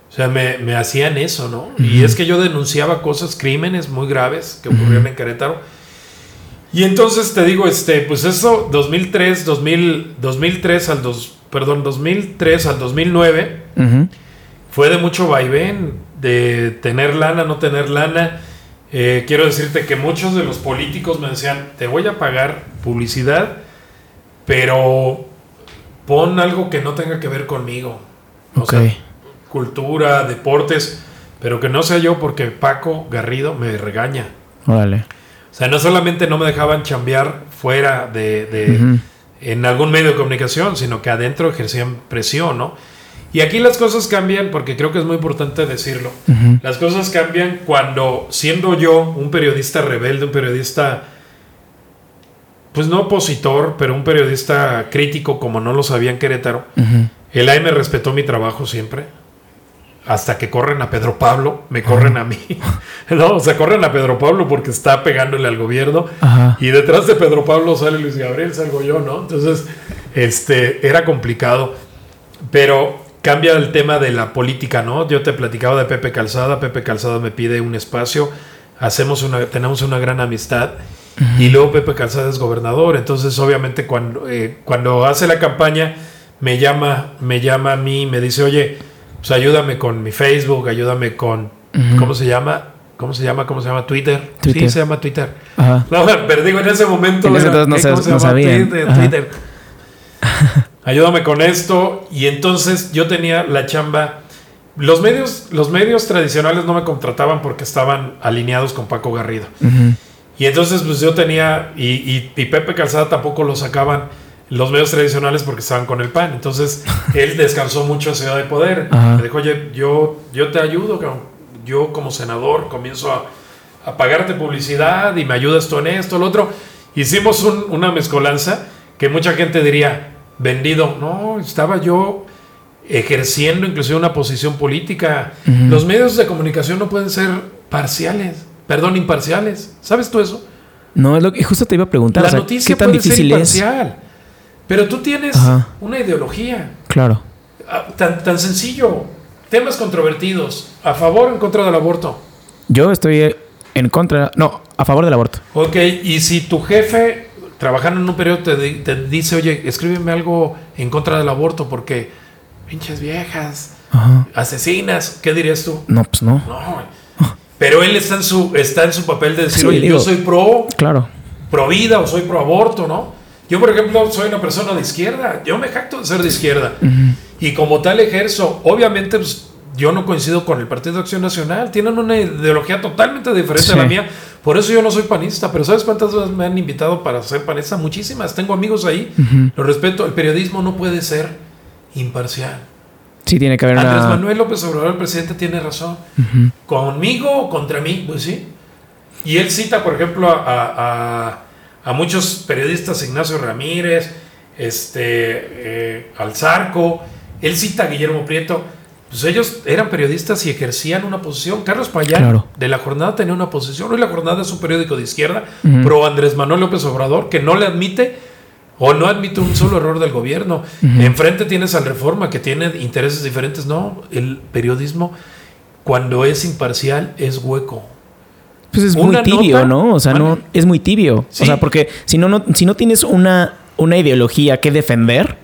O sea, me, me hacían eso, ¿no? Y es que yo denunciaba cosas, crímenes muy graves que ocurrieron en Querétaro. Y entonces te digo, este, pues eso, 2003, 2000, 2003 al dos, perdón, 2003 al 2009 Ujú. fue de mucho vaivén. de tener lana, no tener lana. Eh, quiero decirte que muchos de los políticos me decían, te voy a pagar publicidad, pero pon algo que no tenga que ver conmigo. O Ok. sea, cultura, deportes, pero que no sea yo porque Paco Garrido me regaña. Órale. O sea, no solamente no me dejaban chambear fuera de. En algún medio de comunicación, sino que adentro ejercían presión, ¿no? Y aquí las cosas cambian, porque creo que es muy importante decirlo. Las cosas cambian cuando, siendo yo un periodista rebelde, un periodista, pues no opositor, pero un periodista crítico como no lo sabía en Querétaro, el AM respetó mi trabajo siempre. Hasta que corren a Pedro Pablo, me corren a mí. No, o sea, corren a Pedro Pablo porque está pegándole al gobierno. Ajá. Y detrás de Pedro Pablo sale Luis Gabriel, salgo yo, ¿no? Entonces, este, era complicado. Pero cambia el tema de la política, ¿no? Yo te platicaba de Pepe Calzada. Pepe Calzada me pide un espacio. Hacemos una, tenemos una gran amistad. Y luego Pepe Calzada es gobernador. Entonces, obviamente, cuando, eh, cuando hace la campaña, me llama, me llama a mí y me dice, oye, pues ayúdame con mi Facebook, ayúdame con. ¿cómo se llama? ¿Cómo se llama? ¿Cómo se llama? Twitter. Twitter. Sí, se llama Twitter. Ajá. No, pero digo, en ese momento. En ese era, entonces no se- ¿Cómo se no sabían. Twitter. Ayúdame con esto. Y entonces yo tenía la chamba. Los medios, los medios tradicionales no me contrataban porque estaban alineados con Paco Garrido. Y entonces, pues yo tenía. Y, y- y Pepe Calzada tampoco lo sacaban los medios tradicionales porque estaban con el PAN. Entonces, él descansó mucho en Ciudad de Poder. Ajá. Me dijo, oye, yo, yo te ayudo. Yo como senador comienzo a, a pagarte publicidad y me ayudas tú en esto, lo otro. Hicimos un- una mezcolanza que mucha gente diría, vendido. No, estaba yo ejerciendo inclusive una posición política. Los medios de comunicación no pueden ser parciales, perdón, imparciales. ¿Sabes tú eso? No, es lo que justo te iba a preguntar. La o sea, noticia ¿Qué tan puede ser difícil es? Pero tú tienes Ajá. una ideología. Claro. Ah, Tan, tan sencillo. Temas controvertidos. ¿A favor o en contra del aborto? Yo estoy en contra. No, a favor del aborto. Ok, y si tu jefe, trabajando en un periodo, te, di- te dice, oye, escríbeme algo en contra del aborto porque pinches viejas, Ajá. asesinas, ¿qué dirías tú? No, pues no. No. Pero él está en su, está en su papel de decir, Sí, oye, digo- yo soy pro, Claro. pro vida o soy pro aborto, ¿no? Yo, por ejemplo, soy una persona de izquierda. Yo me jacto de ser de izquierda. Y como tal ejerzo, obviamente, pues, yo no coincido con el Partido de Acción Nacional. Tienen una ideología totalmente diferente a la Sí. mía. Por eso yo no soy panista. Pero ¿sabes cuántas veces me han invitado para ser panista? Muchísimas. Tengo amigos ahí. Lo respeto. El periodismo no puede ser imparcial. Sí, tiene que haber Andrés una. Manuel López Obrador, el presidente, tiene razón. ¿Conmigo o contra mí? Pues sí. Y él cita, por ejemplo, a, a- a muchos periodistas, Ignacio Ramírez, este, eh, al Zarco, él cita a Guillermo Prieto. Pues ellos eran periodistas y ejercían una posición. Carlos Payán Claro. de la jornada tenía una posición. Hoy la jornada es un periódico de izquierda, Ujú. pro Andrés Manuel López Obrador, que no le admite o no admite un solo error del gobierno. Enfrente tienes al Reforma, que tiene intereses diferentes. No, el periodismo, cuando es imparcial, es hueco. Pues es muy tibio, nota- ¿no? O sea, no, es muy tibio. Sí. O sea, porque si no, no, si no tienes una, una ideología que defender,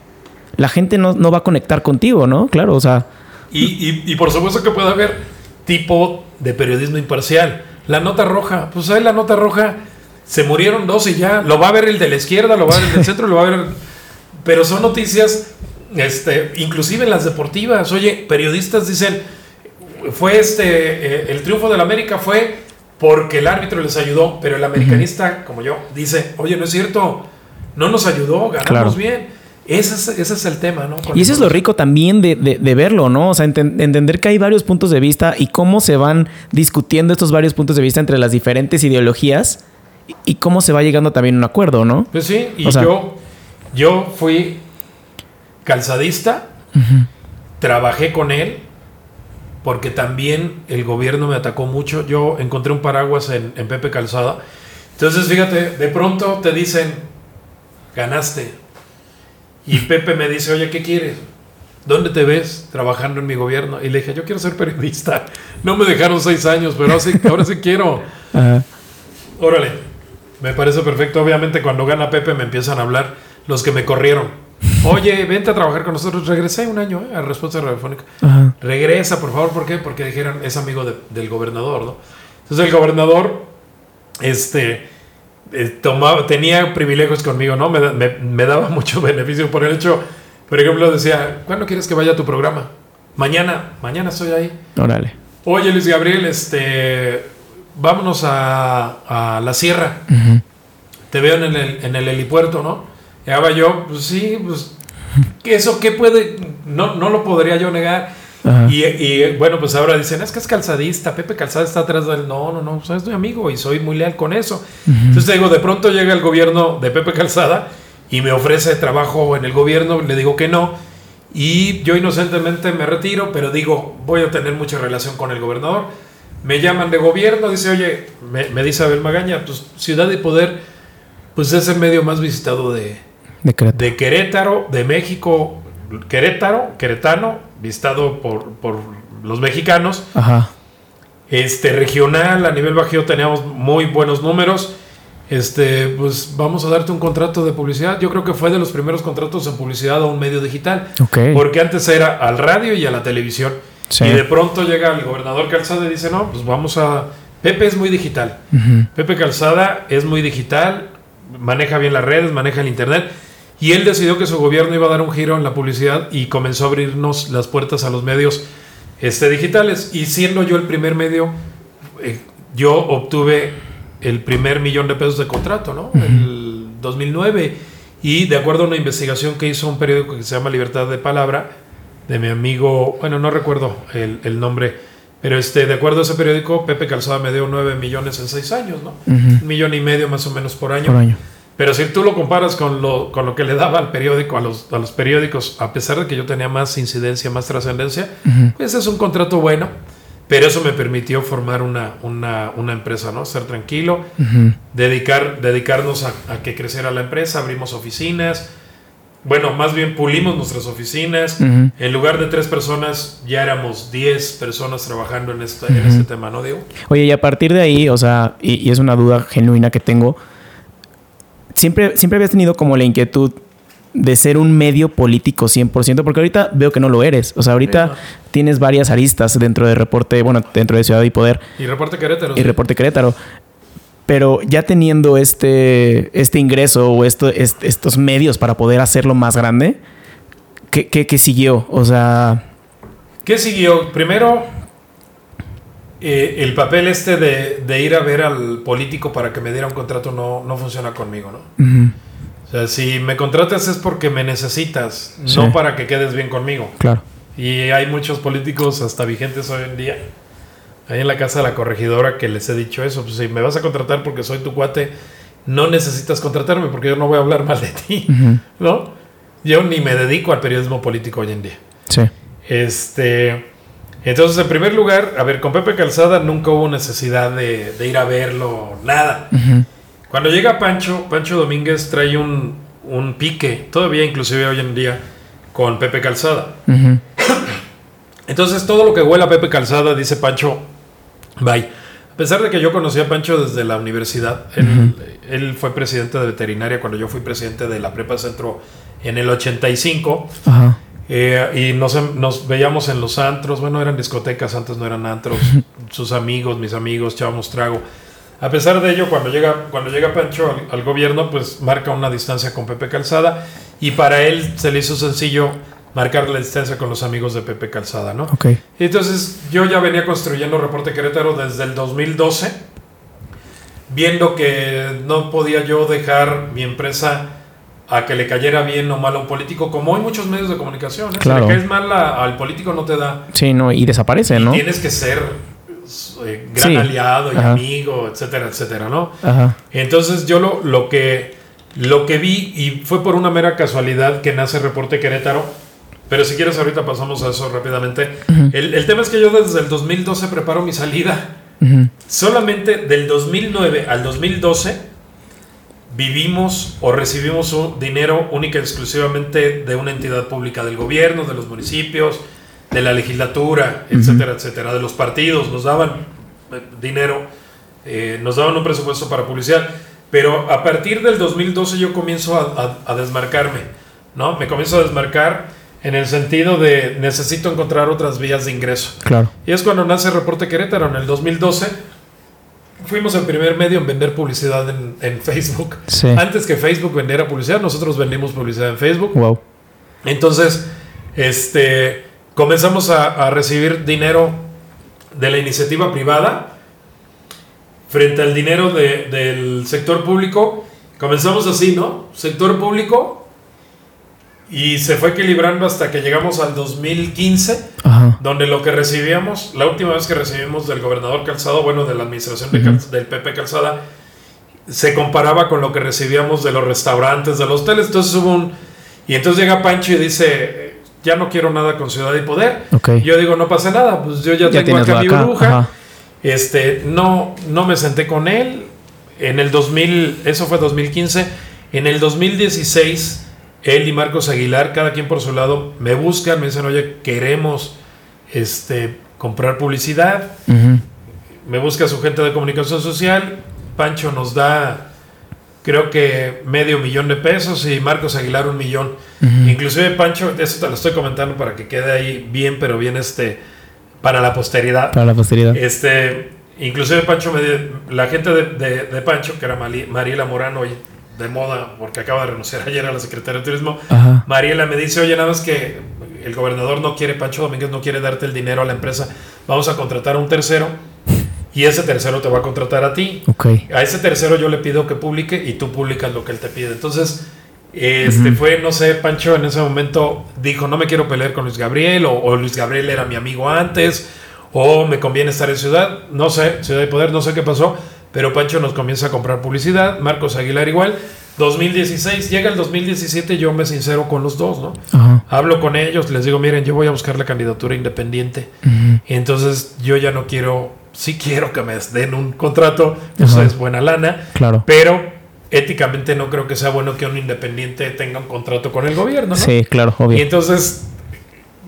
la gente no, no va a conectar contigo, ¿no? Claro, o sea, Y, y- y por supuesto que puede haber tipo de periodismo imparcial. La nota roja, pues ahí la nota roja, se murieron dos y ya. Lo va a ver el de la izquierda, lo va a ver el del centro, lo va a ver. Pero son noticias, este, inclusive en las deportivas. Oye, periodistas dicen, fue este, eh, el triunfo del América fue porque el árbitro les ayudó, pero el americanista, como yo, dice, oye, no es cierto, no nos ayudó, ganamos Claro. bien. Ese es, ese es el tema, ¿no? Y eso es lo rico también de, de- de verlo, ¿no? O sea, enten- entender que hay varios puntos de vista y cómo se van discutiendo estos varios puntos de vista entre las diferentes ideologías y, cómo se va llegando también a un acuerdo, ¿no? Pues sí, y O sea- yo, yo fui calzadista, trabajé con él, porque también el gobierno me atacó mucho. Yo encontré un paraguas en, en Pepe Calzada. Entonces, fíjate, de pronto te dicen, ganaste. Y Pepe me dice, oye, ¿qué quieres? ¿Dónde te ves trabajando en mi gobierno? Y le dije, yo quiero ser periodista. No me dejaron seis años, pero ahora sí, ahora sí quiero. Órale, me parece perfecto. Obviamente cuando gana Pepe me empiezan a hablar los que me corrieron. Oye, vente a trabajar con nosotros. Regresé un año eh, a Respuesta Radiofónica. Ajá. Regresa, por favor. ¿Por qué? Porque dijeron, es amigo de- del gobernador, ¿no? Entonces el gobernador, este, eh, tomaba, tenía privilegios conmigo, ¿no? Me, me- me daba mucho beneficio por el hecho, por ejemplo, decía, ¿cuándo quieres que vaya a tu programa? Mañana, mañana estoy ahí. Órale. Oye, Luis Gabriel, este, vámonos a, a la sierra. Te veo en el, en el helipuerto, ¿no? Y ahora yo, pues sí, pues, ¿qué ¿eso qué puede? No, no lo podría yo negar. Y, y, bueno, pues ahora dicen, es que es calzadista, Pepe Calzada está atrás del... No, no, no, es mi amigo y soy muy leal con eso. Entonces te digo, de pronto llega el gobierno de Pepe Calzada y me ofrece trabajo en el gobierno, le digo que no. Y yo inocentemente me retiro, pero digo, voy a tener mucha relación con el gobernador. Me llaman de gobierno, dice, oye, me, me dice Abel Magaña, pues Ciudad de Poder, pues es el medio más visitado de, De Querétaro, de México, Querétaro, queretano, visitado por, por los mexicanos. Ajá. Este, regional, a nivel bajío teníamos muy buenos números. Este, pues vamos a darte un contrato de publicidad. Yo creo que fue de los primeros contratos en publicidad a un medio digital. Ok. Porque antes era al radio y a la televisión. Sí. Y de pronto llega el gobernador Calzada y dice, no, pues vamos a... Pepe es muy digital. Pepe Calzada es muy digital, maneja bien las redes, maneja el internet. Y él decidió que su gobierno iba a dar un giro en la publicidad y comenzó a abrirnos las puertas a los medios este, digitales. Y siendo yo el primer medio, eh, yo obtuve el primer millón de pesos de contrato, ¿no? El 2009. Y de acuerdo a una investigación que hizo un periódico que se llama Libertad de Palabra, de mi amigo, bueno, no recuerdo el, el nombre, pero este, de acuerdo a ese periódico, Pepe Calzada me dio 9 millones en 6 años, ¿no? Un millón y medio más o menos por año. Por año. Pero si tú lo comparas con lo, con lo que le daba al periódico, a los, a los periódicos, a pesar de que yo tenía más incidencia, más trascendencia, Ujú. pues es un contrato bueno. Pero eso me permitió formar una, una, una empresa, ¿no? Ser tranquilo, dedicar, dedicarnos a, a que creciera la empresa, abrimos oficinas. Bueno, más bien pulimos nuestras oficinas. En lugar de tres personas, ya éramos 10 personas trabajando en este, en este tema, ¿no, Diego? Oye, y a partir de ahí, o sea, y, y es una duda genuina que tengo, siempre, siempre habías tenido como la inquietud de ser un medio político 100%, porque ahorita veo que no lo eres. O sea, ahorita tienes varias aristas dentro de reporte, bueno, dentro de Ciudad y Poder Y reporte Querétaro. y sí. reporte Querétaro. Pero ya teniendo este, este ingreso o esto, est- estos medios para poder hacerlo más grande, ¿qué, qué, qué siguió? O sea, ¿Qué siguió? Primero, eh, el papel este de, de ir a ver al político para que me diera un contrato no, no funciona conmigo, ¿no? O sea, si me contratas es porque me necesitas, Sí. no para que quedes bien conmigo. claro. Y hay muchos políticos hasta vigentes hoy en día. Ahí en la casa de la corregidora que les he dicho eso. Pues si me vas a contratar porque soy tu cuate, no necesitas contratarme porque yo no voy a hablar mal de ti, ¿no? Yo ni me dedico al periodismo político hoy en día. Sí. Este, entonces, en primer lugar, a ver, con Pepe Calzada nunca hubo necesidad de, de ir a verlo, nada. Cuando llega Pancho, Pancho Domínguez trae un, un pique, todavía inclusive hoy en día, con Pepe Calzada. Entonces, todo lo que huele a Pepe Calzada, dice Pancho, bye. A pesar de que yo conocí a Pancho desde la universidad, él, él fue presidente de veterinaria cuando yo fui presidente de la Prepa Centro en el 85. Ajá. Eh, y nos, nos veíamos en los antros, bueno, eran discotecas, antes no eran antros, sus amigos, mis amigos, echábamos trago. A pesar de ello, cuando llega, cuando llega Pancho al, al gobierno, pues marca una distancia con Pepe Calzada y para él se le hizo sencillo marcar la distancia con los amigos de Pepe Calzada, ¿no? Ok. Entonces yo ya venía construyendo Reporte Querétaro desde el 2012, viendo que no podía yo dejar mi empresa a que le cayera bien o mal a un político, como hay muchos medios de comunicación. ¿eh? Claro. Si le caes mal a- al político no te da. Sí, no, y desaparece, Y ¿no? Tienes que ser eh, gran Sí. aliado y Ajá. amigo, etcétera, etcétera, ¿no? Ajá. Entonces yo lo, lo que lo que vi y fue por una mera casualidad que nace Reporte Querétaro, pero si quieres ahorita pasamos a eso rápidamente. Ujú. el, el tema es que yo desde el 2012 preparo mi salida. Ujú, Solamente del 2009 al 2012 vivimos o recibimos un dinero única y exclusivamente de una entidad pública del gobierno, de los municipios, de la legislatura, etcétera, etcétera, de los partidos, nos daban eh, dinero, eh, nos daban un presupuesto para publicidad, pero a partir del 2012 yo comienzo a, a- a desmarcarme, ¿no? Me comienzo a desmarcar en el sentido de necesito encontrar otras vías de ingreso. Claro. Y es cuando nace Reporte Querétaro en el 2012. Fuimos el primer medio en vender publicidad en, en Facebook. Sí. Antes que Facebook vendiera publicidad, nosotros vendimos publicidad en Facebook. Wow. Entonces, este, comenzamos a, a recibir dinero de la iniciativa privada frente al dinero de- del sector público. Comenzamos así, ¿no? Sector público. Y se fue equilibrando hasta que llegamos al 2015, Ajá. donde lo que recibíamos, la última vez que recibimos del gobernador Calzado, bueno, de la administración de Ujú. Cal- del PP Calzada, se comparaba con lo que recibíamos de los restaurantes, de los hoteles. Entonces hubo un... Y entonces llega Pancho y dice, ya no quiero nada con Ciudad y Poder. Ok. Yo digo, no pasa nada, pues yo ya, Ya tengo acá mi burbuja. ajá. Este, no, no me senté con él. En el 2000, eso fue 2015. En el 2016, él y Marcos Aguilar, cada quien por su lado, me buscan, me dicen, oye, queremos este, comprar publicidad. Me busca su gente de comunicación social. Pancho nos da, creo que medio millón de pesos y Marcos Aguilar un millón. Inclusive Pancho, eso te lo estoy comentando para que quede ahí bien, pero bien este, para la posteridad. Para la posteridad. Este, inclusive Pancho, me la gente de, de- de Pancho, que era Mariela Morano, hoy de moda, porque acaba de renunciar ayer a la Secretaría de Turismo, Ajá. Mariela me dice, oye, nada más que el gobernador no quiere, Pancho Domínguez no quiere darte el dinero a la empresa, vamos a contratar a un tercero y ese tercero te va a contratar a ti. Ok. A ese tercero yo le pido que publique y tú publicas lo que él te pide. Entonces, este Ujú. fue, no sé, Pancho en ese momento dijo, no me quiero pelear con Luis Gabriel, o, o Luis Gabriel era mi amigo antes, o me conviene estar en Ciudad, no sé, Ciudad de Poder, no sé qué pasó, pero Pancho nos comienza a comprar publicidad, Marcos Aguilar igual. 2016, llega el 2017, yo me sincero con los dos, ¿no? Ajá. Hablo con ellos, les digo, miren, yo voy a buscar la candidatura independiente. Entonces yo ya no quiero, sí quiero que me den un contrato, pues es buena lana, Claro. pero éticamente no creo que sea bueno que un independiente tenga un contrato con el gobierno, ¿no? Sí, claro, Y obvio. entonces,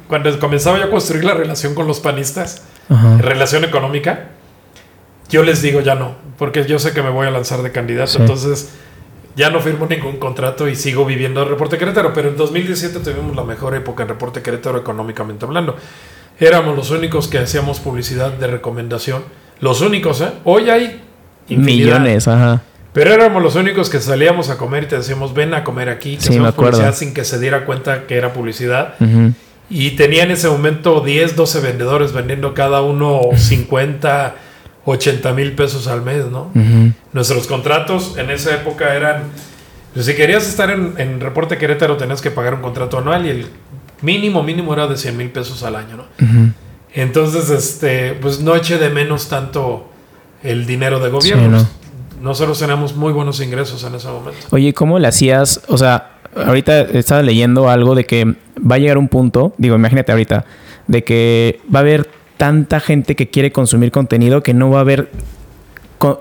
cuando comenzaba yo a construir la relación con los panistas, relación económica, yo les digo ya no, porque yo sé que me voy a lanzar de candidato, Sí. entonces ya no firmo ningún contrato y sigo viviendo en Reporte Querétaro, pero en 2017 tuvimos la mejor época en Reporte Querétaro económicamente hablando. Éramos los únicos que hacíamos publicidad de recomendación, los únicos, ¿eh? Hoy hay infinidad, Millones, ajá. pero éramos los únicos que salíamos a comer y te decíamos, ven a comer aquí, que Sí, me publicidad sin que se diera cuenta que era publicidad. Y tenía en ese momento 10, 12 vendedores vendiendo cada uno 50, 80 mil pesos al mes, ¿no? Nuestros contratos en esa época eran, pues, si querías estar en, en Reporte Querétaro tenías que pagar un contrato anual y el mínimo, mínimo era de 100 mil pesos al año, ¿no? Entonces, este, pues no eché de menos tanto el dinero de gobierno. Sí, ¿no? Nosotros teníamos muy buenos ingresos en ese momento. Oye, ¿cómo le hacías? O sea, ahorita estaba leyendo algo de que va a llegar un punto, digo, imagínate ahorita, de que va a haber tanta gente que quiere consumir contenido que no va a haber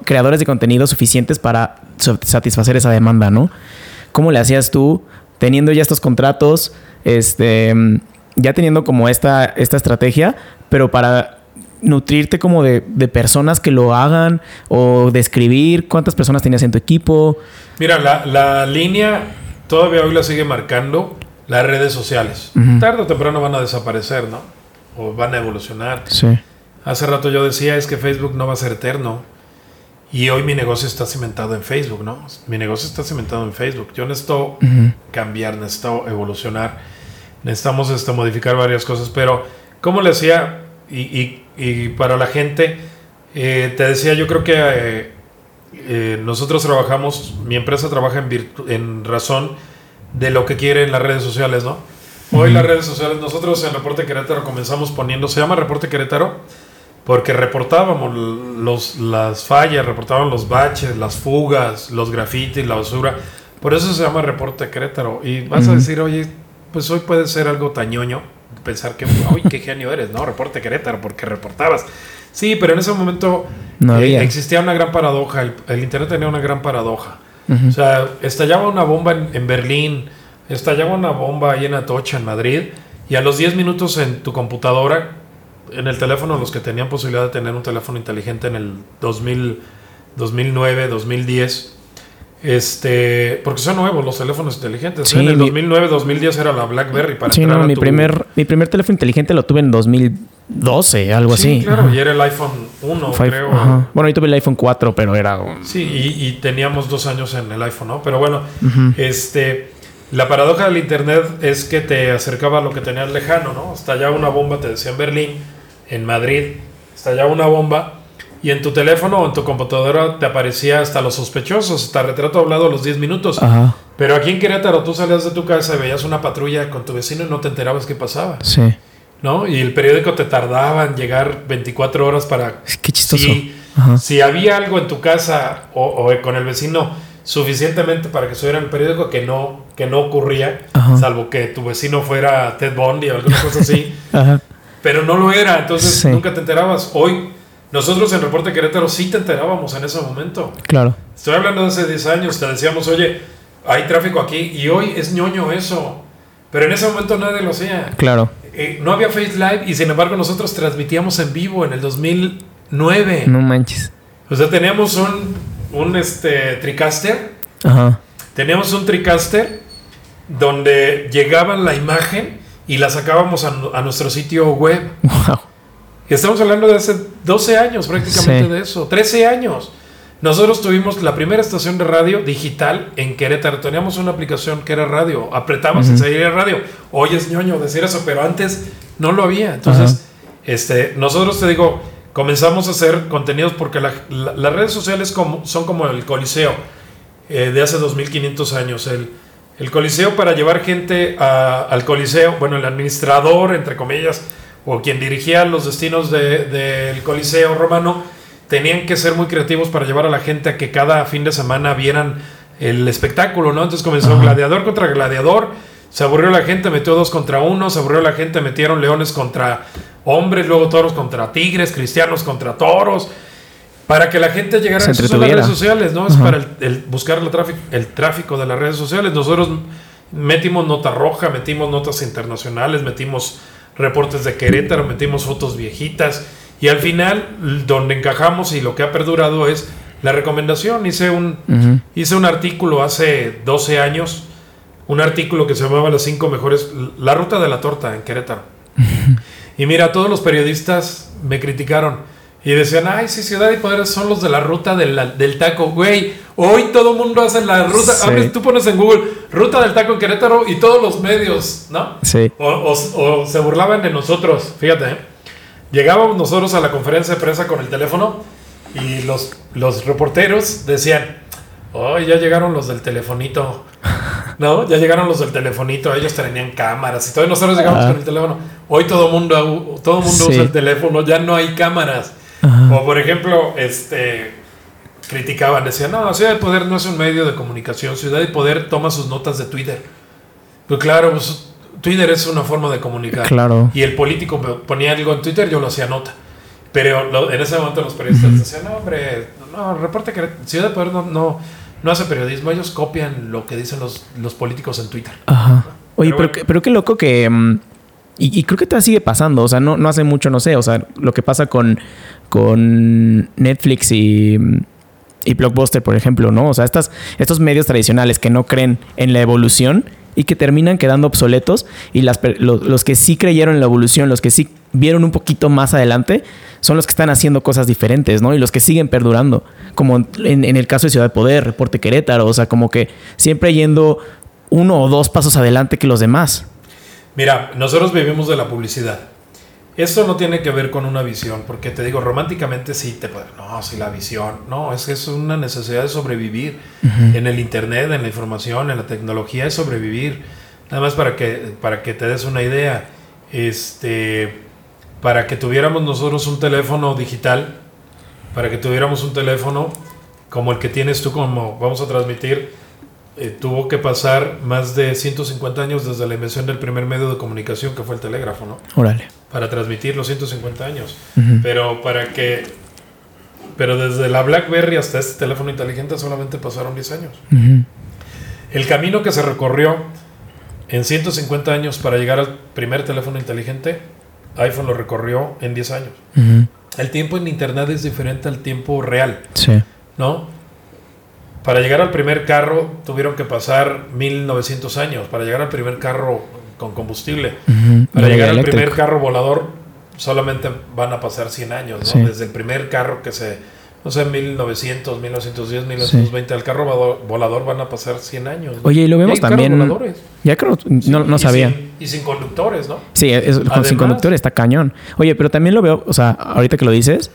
creadores de contenido suficientes para satisfacer esa demanda, ¿no? ¿Cómo le hacías tú teniendo ya estos contratos, este, ya teniendo como esta, esta estrategia, pero para nutrirte como de, de personas que lo hagan o de escribir? ¿Cuántas personas tenías en tu equipo? Mira, la, la línea todavía hoy la sigue marcando las redes sociales. Tarde o temprano van a desaparecer, ¿no? O van a evolucionar. Sí. Hace rato yo decía, es que Facebook no va a ser eterno. Y hoy mi negocio está cimentado en Facebook, ¿no? Mi negocio está cimentado en Facebook. Yo necesito cambiar, necesito evolucionar. Necesitamos este, modificar varias cosas. Pero, ¿cómo le hacía? Y, y- y para la gente, eh, te decía, yo creo que eh, eh, nosotros trabajamos, mi empresa trabaja en, en razón de lo que quieren las redes sociales, ¿no? Hoy las redes sociales, nosotros en Reporte Querétaro comenzamos poniendo, se llama Reporte Querétaro, porque reportábamos los, las fallas, reportábamos los baches, las fugas, los grafitis, la basura. Por eso se llama Reporte Querétaro. Y vas a decir, oye, pues hoy puede ser algo tañoño, pensar que, uy, qué genio eres, ¿no? Reporte Querétaro, porque reportabas. Sí, pero en ese momento No eh, existía una gran paradoja, el, el Internet tenía una gran paradoja. Ujú. O sea, estallaba una bomba en, en Berlín, estallaba una bomba ahí en Atocha, en Madrid, y a los 10 minutos en tu computadora, en el teléfono, los que tenían posibilidad de tener un teléfono inteligente en el 2000, 2009, 2010, Este, porque son nuevos los teléfonos inteligentes. Sí, en el mi- 2009, 2010 era la BlackBerry para Sí, entrar no, mi tu- primer, mi primer teléfono inteligente lo tuve en 2012, algo Sí, así. claro, Ajá. y era el iPhone 1, Five- creo. ajá. Bueno, yo tuve el iPhone 4, pero era... Sí, y, y teníamos dos años en el iPhone, ¿no? Pero bueno, este, la paradoja del Internet es que te acercaba a lo que tenías lejano, ¿no? Estallaba una bomba, te decía en Berlín, en Madrid, estallaba una bomba y en tu teléfono o en tu computadora te aparecía hasta los sospechosos, hasta retrato hablado a los 10 minutos. Ajá, Pero aquí en Querétaro tú salías de tu casa y veías una patrulla con tu vecino y no te enterabas qué pasaba, sí. ¿no? Y el periódico te tardaba en llegar 24 horas para Qué chistoso. si, si había algo en tu casa o, o con el vecino suficientemente para que subiera el periódico que no, que no ocurría, Ajá. salvo que tu vecino fuera Ted Bundy o alguna cosa así, Ajá. pero no lo era, entonces Sí. nunca te enterabas. Hoy, nosotros en Reporte Querétaro sí te enterábamos en ese momento. Claro. Estoy hablando de hace 10 años, te decíamos, oye, hay tráfico aquí, y hoy es ñoño eso. Pero en ese momento nadie lo hacía. Claro. Eh, no había Face Live y sin embargo nosotros transmitíamos en vivo en el 2009. No manches. O sea, teníamos un, un este, TriCaster. Ajá. Teníamos un TriCaster donde llegaba la imagen y la sacábamos a, nu- a nuestro sitio web. Wow. Y estamos hablando de hace 12 años prácticamente Sí. de eso, 13 años. Nosotros tuvimos la primera estación de radio digital en Querétaro. Teníamos una aplicación que era radio. Apretabas y Ujú. salía radio. Hoy es ñoño decir eso, pero antes no lo había. Entonces, este, nosotros te digo, comenzamos a hacer contenidos porque la- la- las redes sociales como, son como el Coliseo eh, de hace 2500 años. El, el Coliseo para llevar gente a- al Coliseo, bueno, el administrador, entre comillas, o quien dirigía los destinos de- del Coliseo romano, tenían que ser muy creativos para llevar a la gente a que cada fin de semana vieran el espectáculo, ¿no? Entonces comenzó Ajá. gladiador contra gladiador, se aburrió la gente, metió dos contra uno, se aburrió la gente, metieron leones contra hombres, luego toros contra tigres, cristianos contra toros, para que la gente llegara a las entretuviera. redes sociales, ¿no? Es para el, el buscar el tráfico, el tráfico de las redes sociales. Nosotros metimos nota roja, metimos notas internacionales, metimos reportes de Querétaro, metimos fotos viejitas y al final donde encajamos y lo que ha perdurado es la recomendación. Hice un, hice un artículo hace 12 años, un artículo que se llamaba Las cinco mejores, la ruta de la torta en Querétaro. Y mira, todos los periodistas me criticaron y decían, ay, sí, Ciudad y Poder son los de la ruta de la- del taco. Güey, hoy todo mundo hace la ruta. Sí. abres- tú pones en Google ruta del taco en Querétaro y todos los medios, ¿no? Sí. O, o- o se burlaban de nosotros, fíjate. ¿eh? Llegábamos nosotros a la conferencia de prensa con el teléfono y los, los reporteros decían, oh, ya llegaron los del telefonito. ¿No? Ya llegaron los del telefonito, ellos tenían cámaras y todo, y nosotros llegamos con el teléfono. Hoy todo mundo, todo mundo Sí. usa el teléfono, ya no hay cámaras. Ajá. O por ejemplo, este criticaban, decían, no, Ciudad de Poder no es un medio de comunicación, Ciudad de Poder toma sus notas de Twitter. Pues claro, pues, Twitter es una forma de comunicar. Claro. Y el político ponía algo en Twitter, yo lo hacía nota. Pero lo- en ese momento los periodistas decían, no, hombre, no, reporte que Ciudad de Poder no, no, no hace periodismo, ellos copian lo que dicen los, los políticos en Twitter. Ajá. Oye, Pero pero, bueno. qué- pero qué loco que... mm, y, y creo que todavía sigue pasando. O sea, no, no hace mucho, no sé. O sea, lo que pasa con, con Netflix y, y Blockbuster, por ejemplo, ¿no? O sea, estas, estos medios tradicionales que no creen en la evolución y que terminan quedando obsoletos y las, per- lo- los, que sí creyeron en la evolución, los que sí vieron un poquito más adelante, son los que están haciendo cosas diferentes, ¿no? Y los que siguen perdurando, como en, en el caso de Ciudad de Poder, Reporte Querétaro, o sea, como que siempre yendo uno o dos pasos adelante que los demás. Mira, nosotros vivimos de la publicidad. Esto no tiene que ver con una visión, porque te digo, románticamente sí te puede, no, sí la visión, no, es que es una necesidad de sobrevivir en el internet, en la información, en la tecnología, es sobrevivir. Nada más para que, para que te des una idea, este, para que tuviéramos nosotros un teléfono digital, para que tuviéramos un teléfono como el que tienes tú, como vamos a transmitir, eh, tuvo que pasar más de 150 años desde la invención del primer medio de comunicación que fue el telégrafo, ¿no? Órale. Para transmitir los 150 años. Pero para que... Pero desde la BlackBerry hasta este teléfono inteligente solamente pasaron 10 años. Ujú. El camino que se recorrió en 150 años para llegar al primer teléfono inteligente, iPhone lo recorrió en 10 años. Ujú. El tiempo en Internet es diferente al tiempo real. Sí. ¿no? Para llegar al primer carro tuvieron que pasar 1900 años, para llegar al primer carro con combustible. Para llegar al primer carro volador solamente van a pasar 100 años, ¿no? Desde el primer carro que se, no sé, 1900, 1910, 1920, al carro volador van a pasar 100 años. Oye, y lo vemos también. Ya creo, no, no sabía. y sin conductores, ¿no? Sí, sin conductores está cañón. Oye, pero también lo veo, o sea, ahorita que lo dices,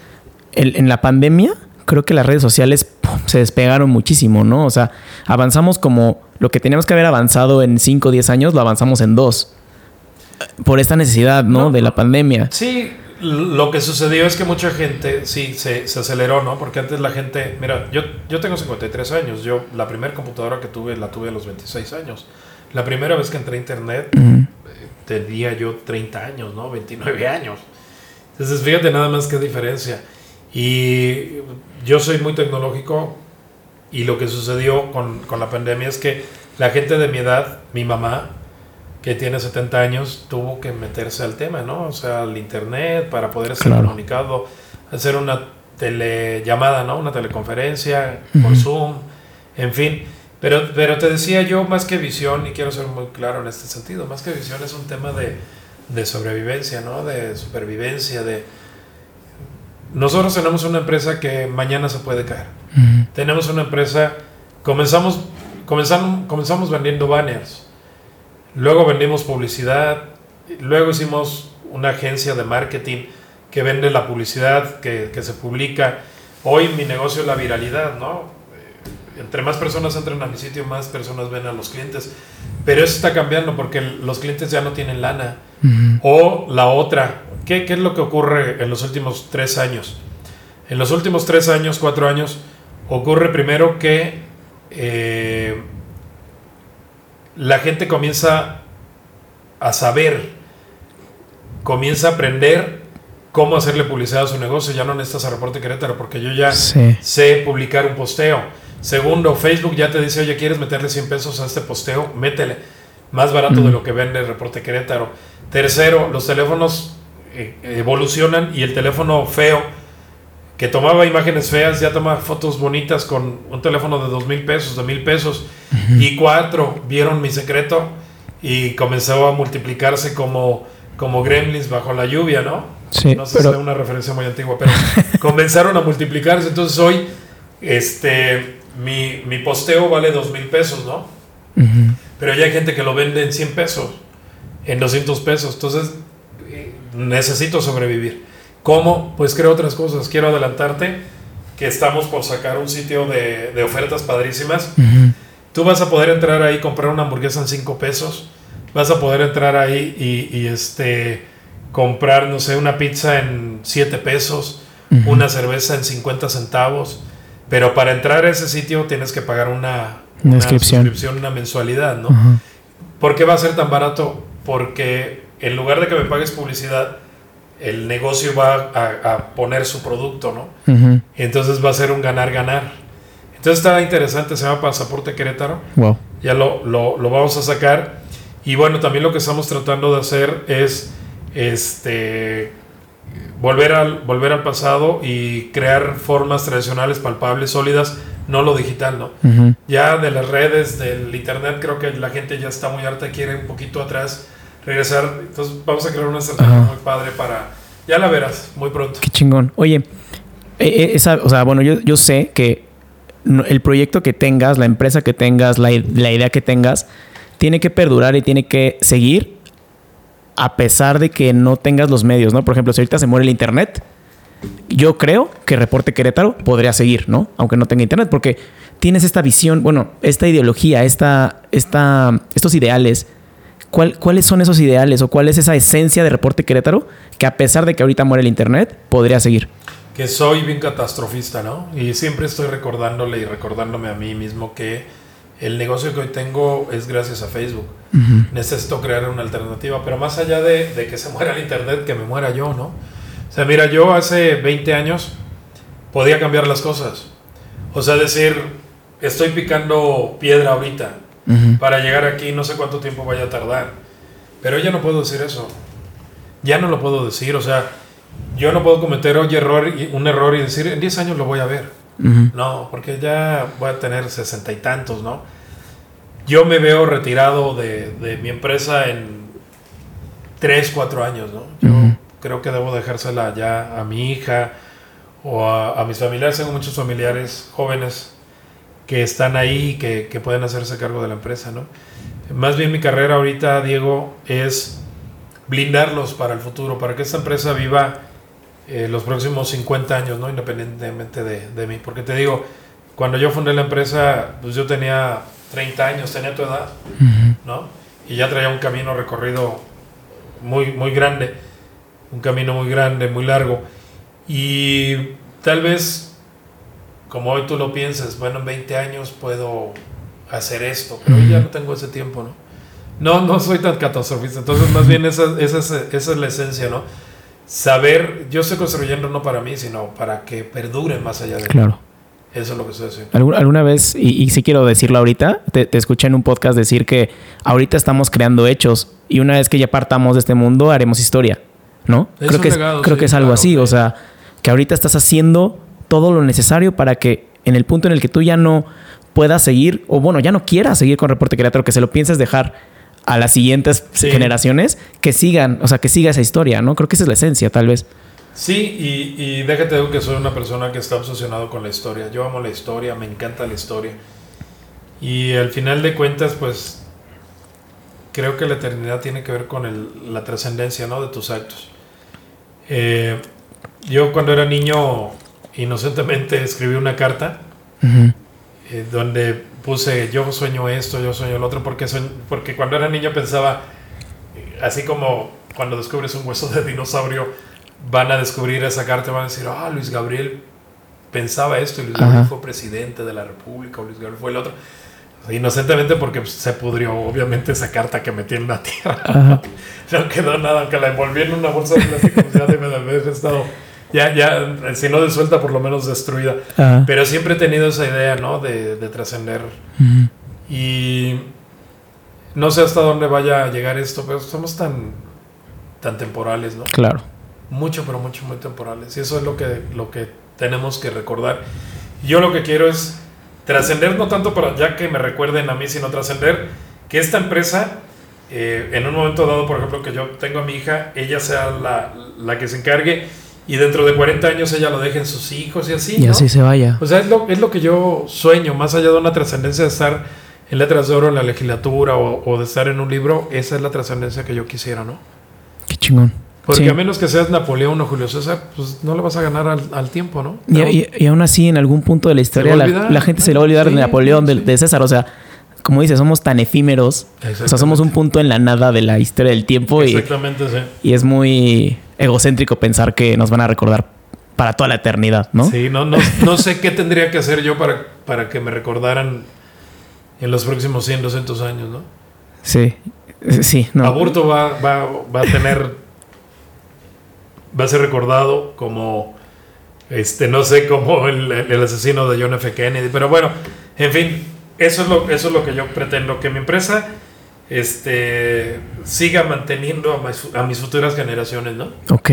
en la pandemia creo que las redes sociales se despegaron muchísimo, ¿no? O sea, avanzamos como lo que teníamos que haber avanzado en 5 o 10 años, lo avanzamos en 2. Por esta necesidad, ¿no? de la pandemia. Sí, lo que sucedió es que mucha gente, sí, se, aceleró, ¿no? Porque antes la gente, mira, yo, yo tengo 53 años, yo la primera computadora que tuve la tuve a los 26 años. La primera vez que entré a internet eh, tenía yo 30 años, ¿no? 29 años. Entonces, fíjate nada más qué diferencia. Y yo soy muy tecnológico y lo que sucedió con, con, la pandemia es que la gente de mi edad, mi mamá, que tiene 70 años, tuvo que meterse al tema, ¿no? O sea, al internet para poder ser comunicado, hacer una telellamada, ¿no? Una teleconferencia por Zoom, en fin. Pero, pero te decía yo, más que visión, y quiero ser muy claro en este sentido, más que visión es un tema de, de sobrevivencia, ¿no? De supervivencia, de nosotros tenemos una empresa que mañana se puede caer. Tenemos una empresa, comenzamos, comenzamos, comenzamos vendiendo banners, luego vendimos publicidad, luego hicimos una agencia de marketing que vende la publicidad que, que se publica. Hoy mi negocio es la viralidad, ¿no? Entre más personas entran a mi sitio, más personas ven a los clientes. Pero eso está cambiando porque los clientes ya no tienen lana. O la otra, ¿qué, es lo que ocurre en los últimos tres años? En los últimos tres años, cuatro años, ocurre primero que eh, la gente comienza a saber, comienza a aprender cómo hacerle publicidad a su negocio. Ya no necesitas a Reporte Querétaro porque yo ya sé publicar un posteo. Segundo, Facebook ya te dice, oye, ¿quieres meterle 100 pesos a este posteo? Métele. Más barato de lo que vende el Reporte Querétaro. Tercero, los teléfonos evolucionan y el teléfono feo, que tomaba imágenes feas, ya toma fotos bonitas con un teléfono de dos mil pesos, de mil pesos. Y cuatro, vieron mi secreto y comenzó a multiplicarse como, como gremlins bajo la lluvia, ¿no? Sí, no sé si es una referencia muy antigua, pero comenzaron a multiplicarse. Entonces hoy, este mi, mi posteo vale dos mil pesos, ¿no? Pero ya hay gente que lo vende en 100 pesos, en 200 pesos. Entonces, eh, necesito sobrevivir. ¿Cómo? Pues creo otras cosas. Quiero adelantarte que estamos por sacar un sitio de, de ofertas padrísimas. Tú vas a poder entrar ahí, comprar una hamburguesa en 5 pesos. Vas a poder entrar ahí y, y, este, comprar, no sé, una pizza en 7 pesos, una cerveza en 50 centavos pero para entrar a ese sitio tienes que pagar una, una, suscripción. una mensualidad, ¿no? ¿Por qué va a ser tan barato? Porque en lugar de que me pagues publicidad, el negocio va a, poner su producto, ¿no? Entonces va a ser un ganar-ganar. Entonces está interesante, se llama Pasaporte Querétaro. Wow. Ya lo, lo, lo, vamos a sacar. Y bueno, también lo que estamos tratando de hacer es este volver al, volver al pasado y crear formas tradicionales, palpables, sólidas, no lo digital, ¿no? Ya de las redes, del internet, creo que la gente ya está muy harta, quiere un poquito atrás regresar. Entonces vamos a crear una estrategia muy padre para... Ya la verás, muy pronto. Qué chingón. Oye, eh, eh, esa, o sea, bueno, yo, yo sé que el proyecto que tengas, la empresa que tengas, la, la idea que tengas, tiene que perdurar y tiene que seguir a pesar de que no tengas los medios, ¿no? Por ejemplo, si ahorita se muere el internet, yo creo que Reporte Querétaro podría seguir, ¿no? Aunque no tenga internet, porque tienes esta visión, bueno, esta ideología, esta, esta, estos ideales. ¿Cuáles son esos ideales o cuál es esa esencia de Reporte Querétaro que a pesar de que ahorita muere el internet, podría seguir? Que soy bien catastrofista, ¿no? Y siempre estoy recordándole y recordándome a mí mismo que el negocio que hoy tengo es gracias a Facebook. Necesito crear una alternativa, pero más allá de, que se muera el Internet, que me muera yo, ¿no? O sea, mira, yo hace 20 años podía cambiar las cosas. O sea, decir, estoy picando piedra ahorita para llegar aquí, no sé cuánto tiempo vaya a tardar. Pero ya no puedo decir eso. Ya no lo puedo decir, o sea, yo no puedo cometer hoy error, un error y decir, en 10 años lo voy a ver. No, porque ya voy a tener sesenta y tantos, ¿no? Yo me veo retirado de, de mi empresa en tres, cuatro años, ¿no? Yo creo que debo dejársela ya a mi hija o a, mis familiares. Tengo muchos familiares jóvenes que están ahí y que, que pueden hacerse cargo de la empresa, ¿no? Más bien mi carrera ahorita, Diego, es blindarlos para el futuro, para que esta empresa viva eh, los próximos 50 años, ¿no? Independientemente de, de, mí. Porque te digo, cuando yo fundé la empresa, pues yo tenía 30 años, tenía tu edad, ¿no? Y ya traía un camino recorrido muy, muy grande, un camino muy grande, muy largo. Y tal vez, como hoy tú lo piensas, bueno, en 20 años puedo hacer esto, pero ya no tengo ese tiempo, ¿no? No, no soy tan catastrofista, entonces más bien esa, esa, esa es la esencia, ¿no? Saber, yo estoy construyendo no para mí, sino para que perdure más allá de Claro. Eso es lo que estoy haciendo. ¿Alguna, vez, y, y sí quiero decirlo ahorita, te, escuché en un podcast decir que ahorita estamos creando hechos y una vez que ya partamos de este mundo haremos historia, ¿no? creo que, es, creo que es algo así, o sea, que ahorita estás haciendo todo lo necesario para que en el punto en el que tú ya no puedas seguir, o bueno, ya no quieras seguir con Reporte Creator, que se lo pienses dejar a las siguientes generaciones, que sigan, o sea, que siga esa historia, ¿no? Creo que esa es la esencia, tal vez. Sí, y, y déjate decir que soy una persona que está obsesionado con la historia. Yo amo la historia, me encanta la historia. Y al final de cuentas, pues creo que la eternidad tiene que ver con el, la trascendencia ¿no? de tus actos. Eh, yo cuando era niño, inocentemente escribí una carta eh, donde puse yo sueño esto, yo sueño el otro, porque, porque cuando era niño pensaba, eh, así como cuando descubres un hueso de dinosaurio, van a descubrir esa carta y van a decir, ah, Luis Gabriel pensaba esto y Luis Gabriel fue presidente de la República o Luis Gabriel fue el otro. Inocentemente porque pues, se pudrió obviamente esa carta que metí en la tierra. no quedó nada, aunque la envolví en una bolsa de plástico, pues, ya debe de haber estado, ya, ya, si no disuelta, por lo menos destruida. Pero siempre he tenido esa idea, ¿no? De, de trascender. Y no sé hasta dónde vaya a llegar esto, pero somos tan, tan temporales, ¿no? Claro mucho, pero mucho, muy temporales. Y eso es lo que, lo que tenemos que recordar. Yo lo que quiero es trascender, no tanto para ya que me recuerden a mí, sino trascender que esta empresa, eh, en un momento dado, por ejemplo, que yo tengo a mi hija, ella sea la, la que se encargue y dentro de 40 años ella lo deje en sus hijos y así. Y así se vaya. O sea, es lo, es lo que yo sueño, más allá de una trascendencia de estar en letras de oro en la legislatura o, o de estar en un libro, esa es la trascendencia que yo quisiera, ¿no? Qué chingón. Porque a menos que seas Napoleón o Julio César, pues no le vas a ganar al, tiempo, ¿no? Y, aún así, en algún punto de la historia, la, gente se le va a olvidar de Napoleón, de, César. O sea, como dices, somos tan efímeros. O sea, somos un punto en la nada de la historia del tiempo. Exactamente, sí. Y es muy egocéntrico pensar que nos van a recordar para toda la eternidad, ¿no? Sí, no, no, no sé qué tendría que hacer yo para, para que me recordaran en los próximos 100, 200 años, ¿no? Sí, sí. No. Aburto va, va, va a tener va a ser recordado como, este, no sé, como el, asesino de John F. Kennedy. Pero bueno, en fin, eso es lo, eso es lo que yo pretendo, que mi empresa este, siga manteniendo a mis, futuras generaciones, ¿no? Ok.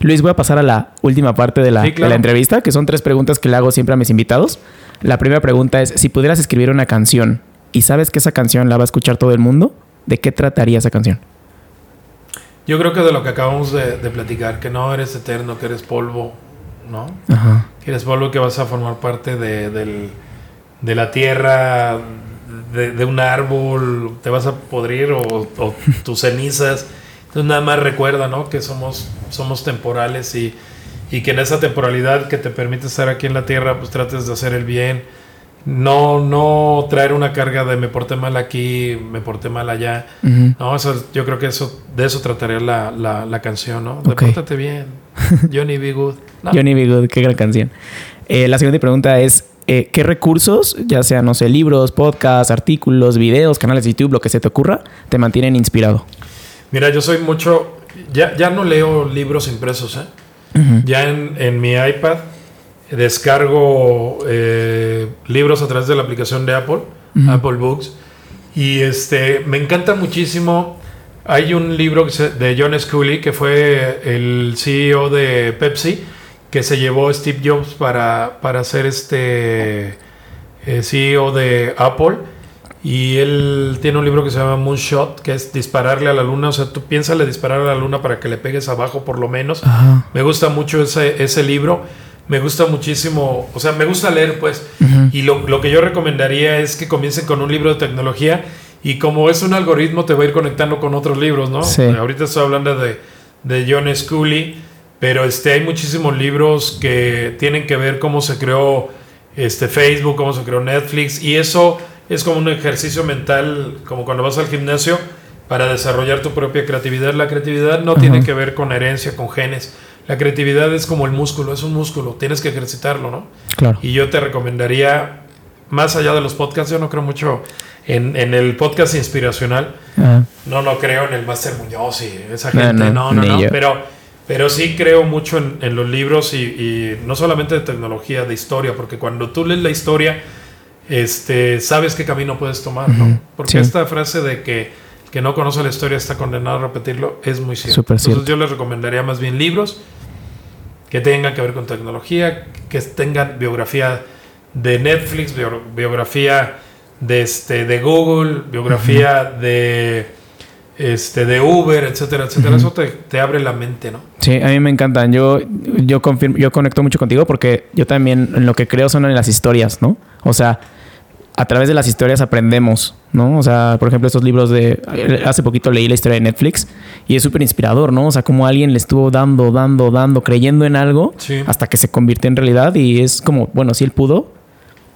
Luis, voy a pasar a la última parte de la, de la entrevista, que son tres preguntas que le hago siempre a mis invitados. La primera pregunta es, si pudieras escribir una canción y sabes que esa canción la va a escuchar todo el mundo, ¿de qué trataría esa canción? Yo creo que de lo que acabamos de, platicar, que no eres eterno, que eres polvo, ¿no? Que eres polvo que vas a formar parte de, la tierra, de, un árbol, te vas a podrir o, tus cenizas. Entonces nada más recuerda, ¿no? Que somos, somos temporales y, y que en esa temporalidad que te permite estar aquí en la tierra, pues trates de hacer el bien no, no traer una carga de me porté mal aquí, me porté mal allá. No, eso, yo creo que eso, de eso trataría la, la, canción, ¿no? De bien. Johnny B. Good. Johnny B. Good, qué gran canción. Eh, la siguiente pregunta es: eh, ¿qué recursos, ya sea, no sé, libros, podcasts, artículos, videos, canales de YouTube, lo que se te ocurra, te mantienen inspirado? Mira, yo soy mucho. Ya, ya no leo libros impresos, ¿eh? Ya en, en mi iPad descargo eh, libros a través de la aplicación de Apple, Apple Books, y este, me encanta muchísimo. Hay un libro de John Scully, que fue el CEO de Pepsi, que se llevó Steve Jobs para, para ser este eh, CEO de Apple. Y él tiene un libro que se llama Moonshot, que es dispararle a la luna. O sea, tú piénsale disparar a la luna para que le pegues abajo por lo menos. Me gusta mucho ese, ese libro. Me gusta muchísimo, o sea, me gusta leer, pues. Y lo, lo, que yo recomendaría es que comiencen con un libro de tecnología. Y como es un algoritmo, te va a ir conectando con otros libros, ¿no? Ahorita estoy hablando de, de John Scully, pero este, hay muchísimos libros que tienen que ver cómo se creó este, Facebook, cómo se creó Netflix. Y eso es como un ejercicio mental, como cuando vas al gimnasio, para desarrollar tu propia creatividad. La creatividad no tiene que ver con herencia, con genes. La creatividad es como el músculo, es un músculo, tienes que ejercitarlo, ¿no? Claro. Y yo te recomendaría, más allá de los podcasts, yo no creo mucho en, el podcast inspiracional. No, no creo en el Master Muñoz y esa gente, no, no, no, pero, pero sí creo mucho en, los libros y, no solamente de tecnología, de historia, porque cuando tú lees la historia, este, sabes qué camino puedes tomar, ¿no? Porque esta frase de que que no conoce la historia está condenado a repetirlo es muy cierto. Entonces yo les recomendaría más bien libros que tengan que ver con tecnología, que tengan biografía de Netflix, biografía de, este, de Google, biografía de, este, de Uber, etcétera, etcétera. Eso te, te, abre la mente, ¿no? Sí, a mí me encantan. Yo, yo, confirmo, yo conecto mucho contigo porque yo también en lo que creo son en las historias, ¿no? O sea, a través de las historias aprendemos, ¿no? O sea, por ejemplo, estos libros de... Hace poquito leí la historia de Netflix y es súper inspirador, ¿no? O sea, como alguien le estuvo dando, dando, dando, creyendo en algo hasta que se convirtió en realidad y es como, bueno, si él pudo,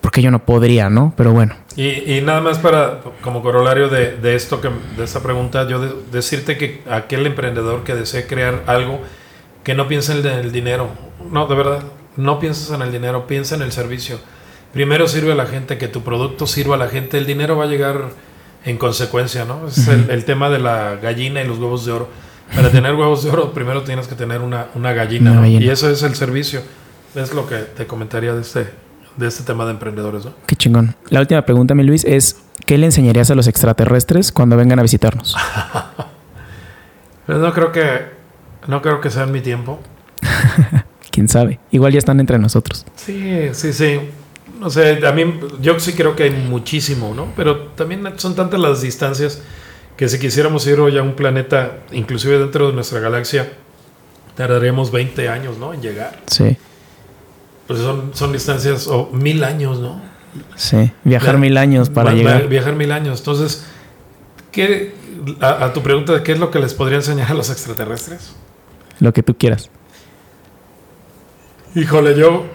porque yo no podría, ¿no? Pero bueno. Y, nada más para, como corolario de, de, esto, que, de esta pregunta, yo decirte que aquel emprendedor que desee crear algo, que no piense en el dinero, no, de verdad, no pienses en el dinero, piensa en el servicio primero sirve a la gente, que tu producto sirva a la gente, el dinero va a llegar en consecuencia, ¿no? Es el, tema de la gallina y los huevos de oro. Para tener huevos de oro, primero tienes que tener una, gallina, Y eso es el servicio. Es lo que te comentaría de este, de este tema de emprendedores, ¿no? Qué chingón. La última pregunta, mi Luis, es ¿qué le enseñarías a los extraterrestres cuando vengan a visitarnos? pues no creo que no creo que sea en mi tiempo. Quién sabe. Igual ya están entre nosotros. Sí, sí, sí no sé, a mí yo sí creo que hay muchísimo, ¿no? Pero también son tantas las distancias que si quisiéramos ir hoy a un planeta, inclusive dentro de nuestra galaxia, tardaríamos 20 años, ¿no? En llegar. Sí. Pues son, son distancias, o mil años, ¿no? Sí, viajar mil años para llegar. Viajar mil años. Entonces, ¿qué, a, a tu pregunta de qué es lo que les podría enseñar a los extraterrestres? Lo que tú quieras. Híjole, yo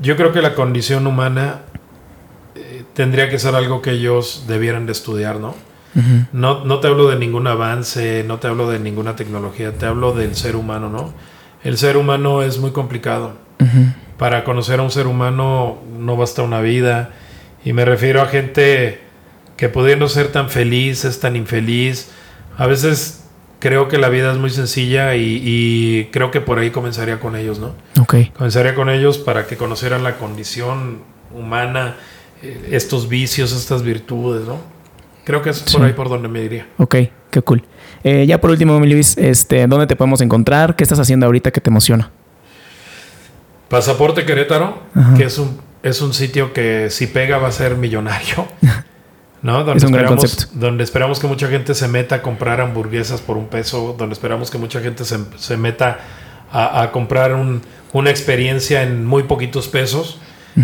yo creo que la condición humana eh, tendría que ser algo que ellos debieran de estudiar, ¿no? ¿no? No te hablo de ningún avance, no te hablo de ninguna tecnología, te hablo del ser humano, ¿no? El ser humano es muy complicado. Para conocer a un ser humano no basta una vida. Y me refiero a gente que pudiendo ser tan feliz es tan infeliz. A veces creo que la vida es muy sencilla y, creo que por ahí comenzaría con ellos, ¿no? Ok. Comenzaría con ellos para que conocieran la condición humana, eh, estos vicios, estas virtudes, ¿no? Creo que es por ahí por donde me diría. Ok, qué cool. Eh, ya por último, Luis, este, ¿dónde te podemos encontrar? ¿Qué estás haciendo ahorita que te emociona? Pasaporte Querétaro, que es un, es un sitio que si pega va a ser millonario. ¿no? Donde es un gran concepto. Donde esperamos que mucha gente se meta a comprar hamburguesas por un peso, donde esperamos que mucha gente se, se meta a, a comprar un, una experiencia en muy poquitos pesos.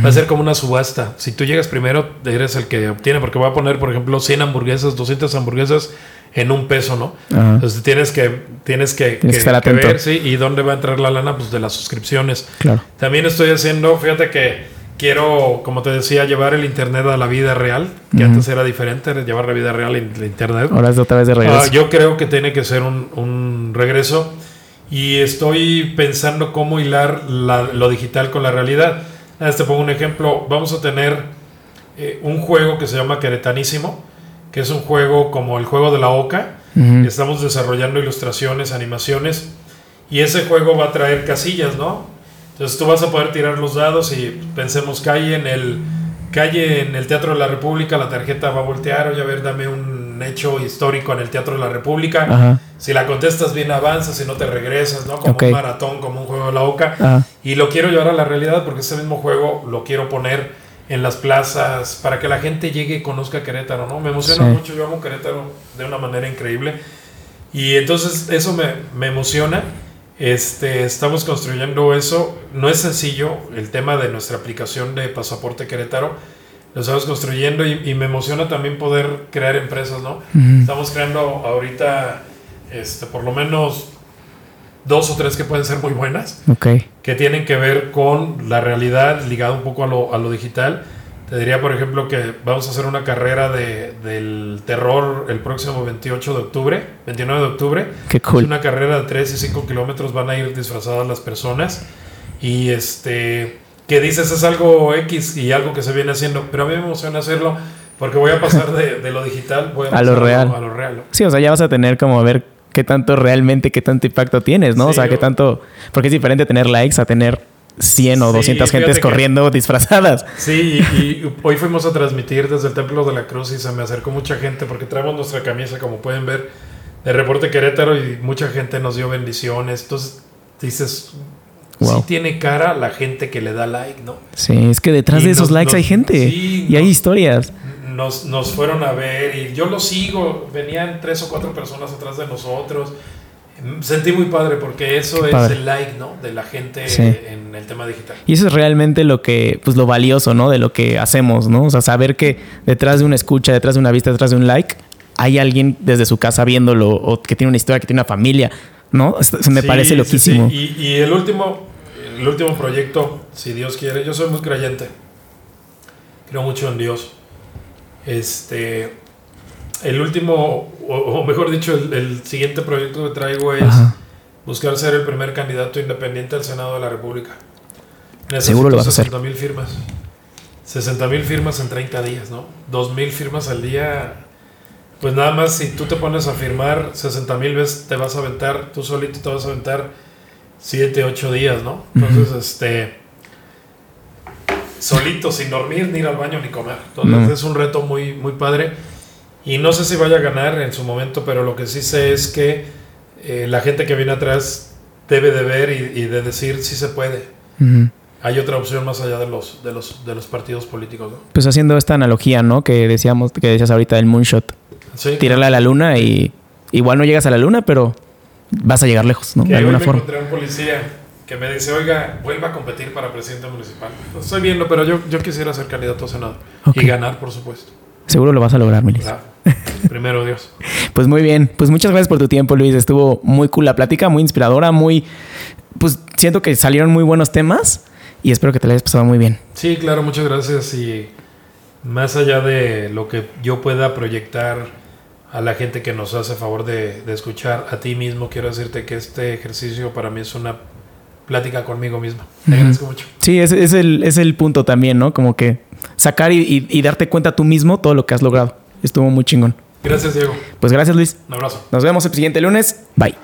Va a ser como una subasta. Si tú llegas primero, eres el que obtiene, porque voy a poner, por ejemplo, 100 hamburguesas, 200 hamburguesas en un peso, ¿no? Entonces tienes que, tienes que, que, que ver, sí, y dónde va a entrar la lana, pues de las suscripciones. Claro. También estoy haciendo, fíjate que quiero, como te decía, llevar el Internet a la vida real, que antes era diferente, llevar la vida real en el Internet. Ahora es otra vez de regreso. Ah, yo creo que tiene que ser un, un regreso y estoy pensando cómo hilar lo digital con la realidad. Te pongo un ejemplo, vamos a tener eh, un juego que se llama Queretanísimo, que es un juego como el juego de la OCA. Estamos desarrollando ilustraciones, animaciones, y ese juego va a traer casillas, ¿no? Entonces tú vas a poder tirar los dados y pensemos calle en el calle en el Teatro de la República, la tarjeta va a voltear, oye, a ver, dame un hecho histórico en el Teatro de la República. Si la contestas bien avanzas, si no te regresas, ¿no? Como un maratón, como un juego de la OCA. Y lo quiero llevar a la realidad porque ese mismo juego lo quiero poner en las plazas para que la gente llegue y conozca Querétaro, ¿no? Me emociona mucho, yo amo Querétaro de una manera increíble. Y entonces eso me, me emociona. Este, estamos construyendo eso. No es sencillo el tema de nuestra aplicación de Pasaporte Querétaro. Lo estamos construyendo y, me emociona también poder crear empresas, ¿no? Estamos creando ahorita, este, por lo menos dos o tres que pueden ser muy buenas. Que tienen que ver con la realidad ligada un poco a lo, a lo digital te diría, por ejemplo, que vamos a hacer una carrera de, del terror el próximo 28 de octubre, 29 de octubre. Qué cool. Es una carrera de 3 y 5 kilómetros, van a ir disfrazadas las personas. Y este, que dices es algo X y algo que se viene haciendo, pero a mí me emociona hacerlo porque voy a pasar de, de lo digital a, lo real. a lo real. Sí, o sea, ya vas a tener como a ver qué tanto realmente, qué tanto impacto tienes, ¿no? o sea, qué tanto, porque es diferente tener likes a tener 100 o 200 gentes corriendo disfrazadas. Sí, y, hoy fuimos a transmitir desde el Templo de la Cruz y se me acercó mucha gente porque traemos nuestra camisa, como pueden ver, de Reporte Querétaro y mucha gente nos dio bendiciones. Entonces dices, sí tiene cara la gente que le da like, ¿no? Sí, es que detrás de esos likes hay gente y hay historias. Nos, nos fueron a ver y yo lo sigo, venían tres o cuatro personas atrás de nosotros Sentí muy padre porque eso es el like, ¿no? De la gente en el tema digital. Y eso es realmente lo que, pues lo valioso, ¿no? De lo que hacemos, ¿no? O sea, saber que detrás de una escucha, detrás de una vista, detrás de un like, hay alguien desde su casa viéndolo o que tiene una historia, que tiene una familia, ¿no? Se me parece loquísimo. Y, y, el último, el último proyecto, si Dios quiere, yo soy muy creyente. Creo mucho en Dios. Este, el último, o, mejor dicho, el, siguiente proyecto que traigo es buscar ser el primer candidato independiente al Senado de la República. Seguro lo vas a hacer. 60 mil firmas. 60 mil firmas en 30 días, ¿no? 2 mil firmas al día. Pues nada más, si tú te pones a firmar 60 mil veces, te vas a aventar, tú solito te vas a aventar 7, 8 días, ¿no? Entonces, este. Solito, sin dormir, ni ir al baño, ni comer. Entonces, es un reto muy, muy padre. Y no sé si vaya a ganar en su momento, pero lo que sí sé es que eh, la gente que viene atrás debe de ver y, de decir si se puede. Hay otra opción más allá de los, de los, de los partidos políticos. Pues haciendo esta analogía, ¿no? Que decíamos, que decías ahorita del moonshot. Sí. Tirarle a la luna y igual no llegas a la luna, pero vas a llegar lejos, ¿no? de alguna forma. encontré un policía que me dice, oiga, vuelva a competir para presidente municipal. Lo estoy viendo, pero yo, yo quisiera ser candidato a senado. Y ganar, por supuesto. Seguro lo vas a lograr, Melissa. Primero Dios. pues muy bien. Pues muchas gracias por tu tiempo, Luis. Estuvo muy cool la plática, muy inspiradora, muy... Pues siento que salieron muy buenos temas y espero que te la hayas pasado muy bien. Sí, claro, muchas gracias. Y más allá de lo que yo pueda proyectar a la gente que nos hace favor de, escuchar, a ti mismo quiero decirte que este ejercicio para mí es una plática conmigo mismo. Te agradezco mucho. Sí, es, el, es el punto también, ¿no? Como que sacar y, darte cuenta tú mismo todo lo que has logrado. Estuvo muy chingón. Gracias, Diego. Pues gracias, Luis. Un abrazo. Nos vemos el siguiente lunes. Bye.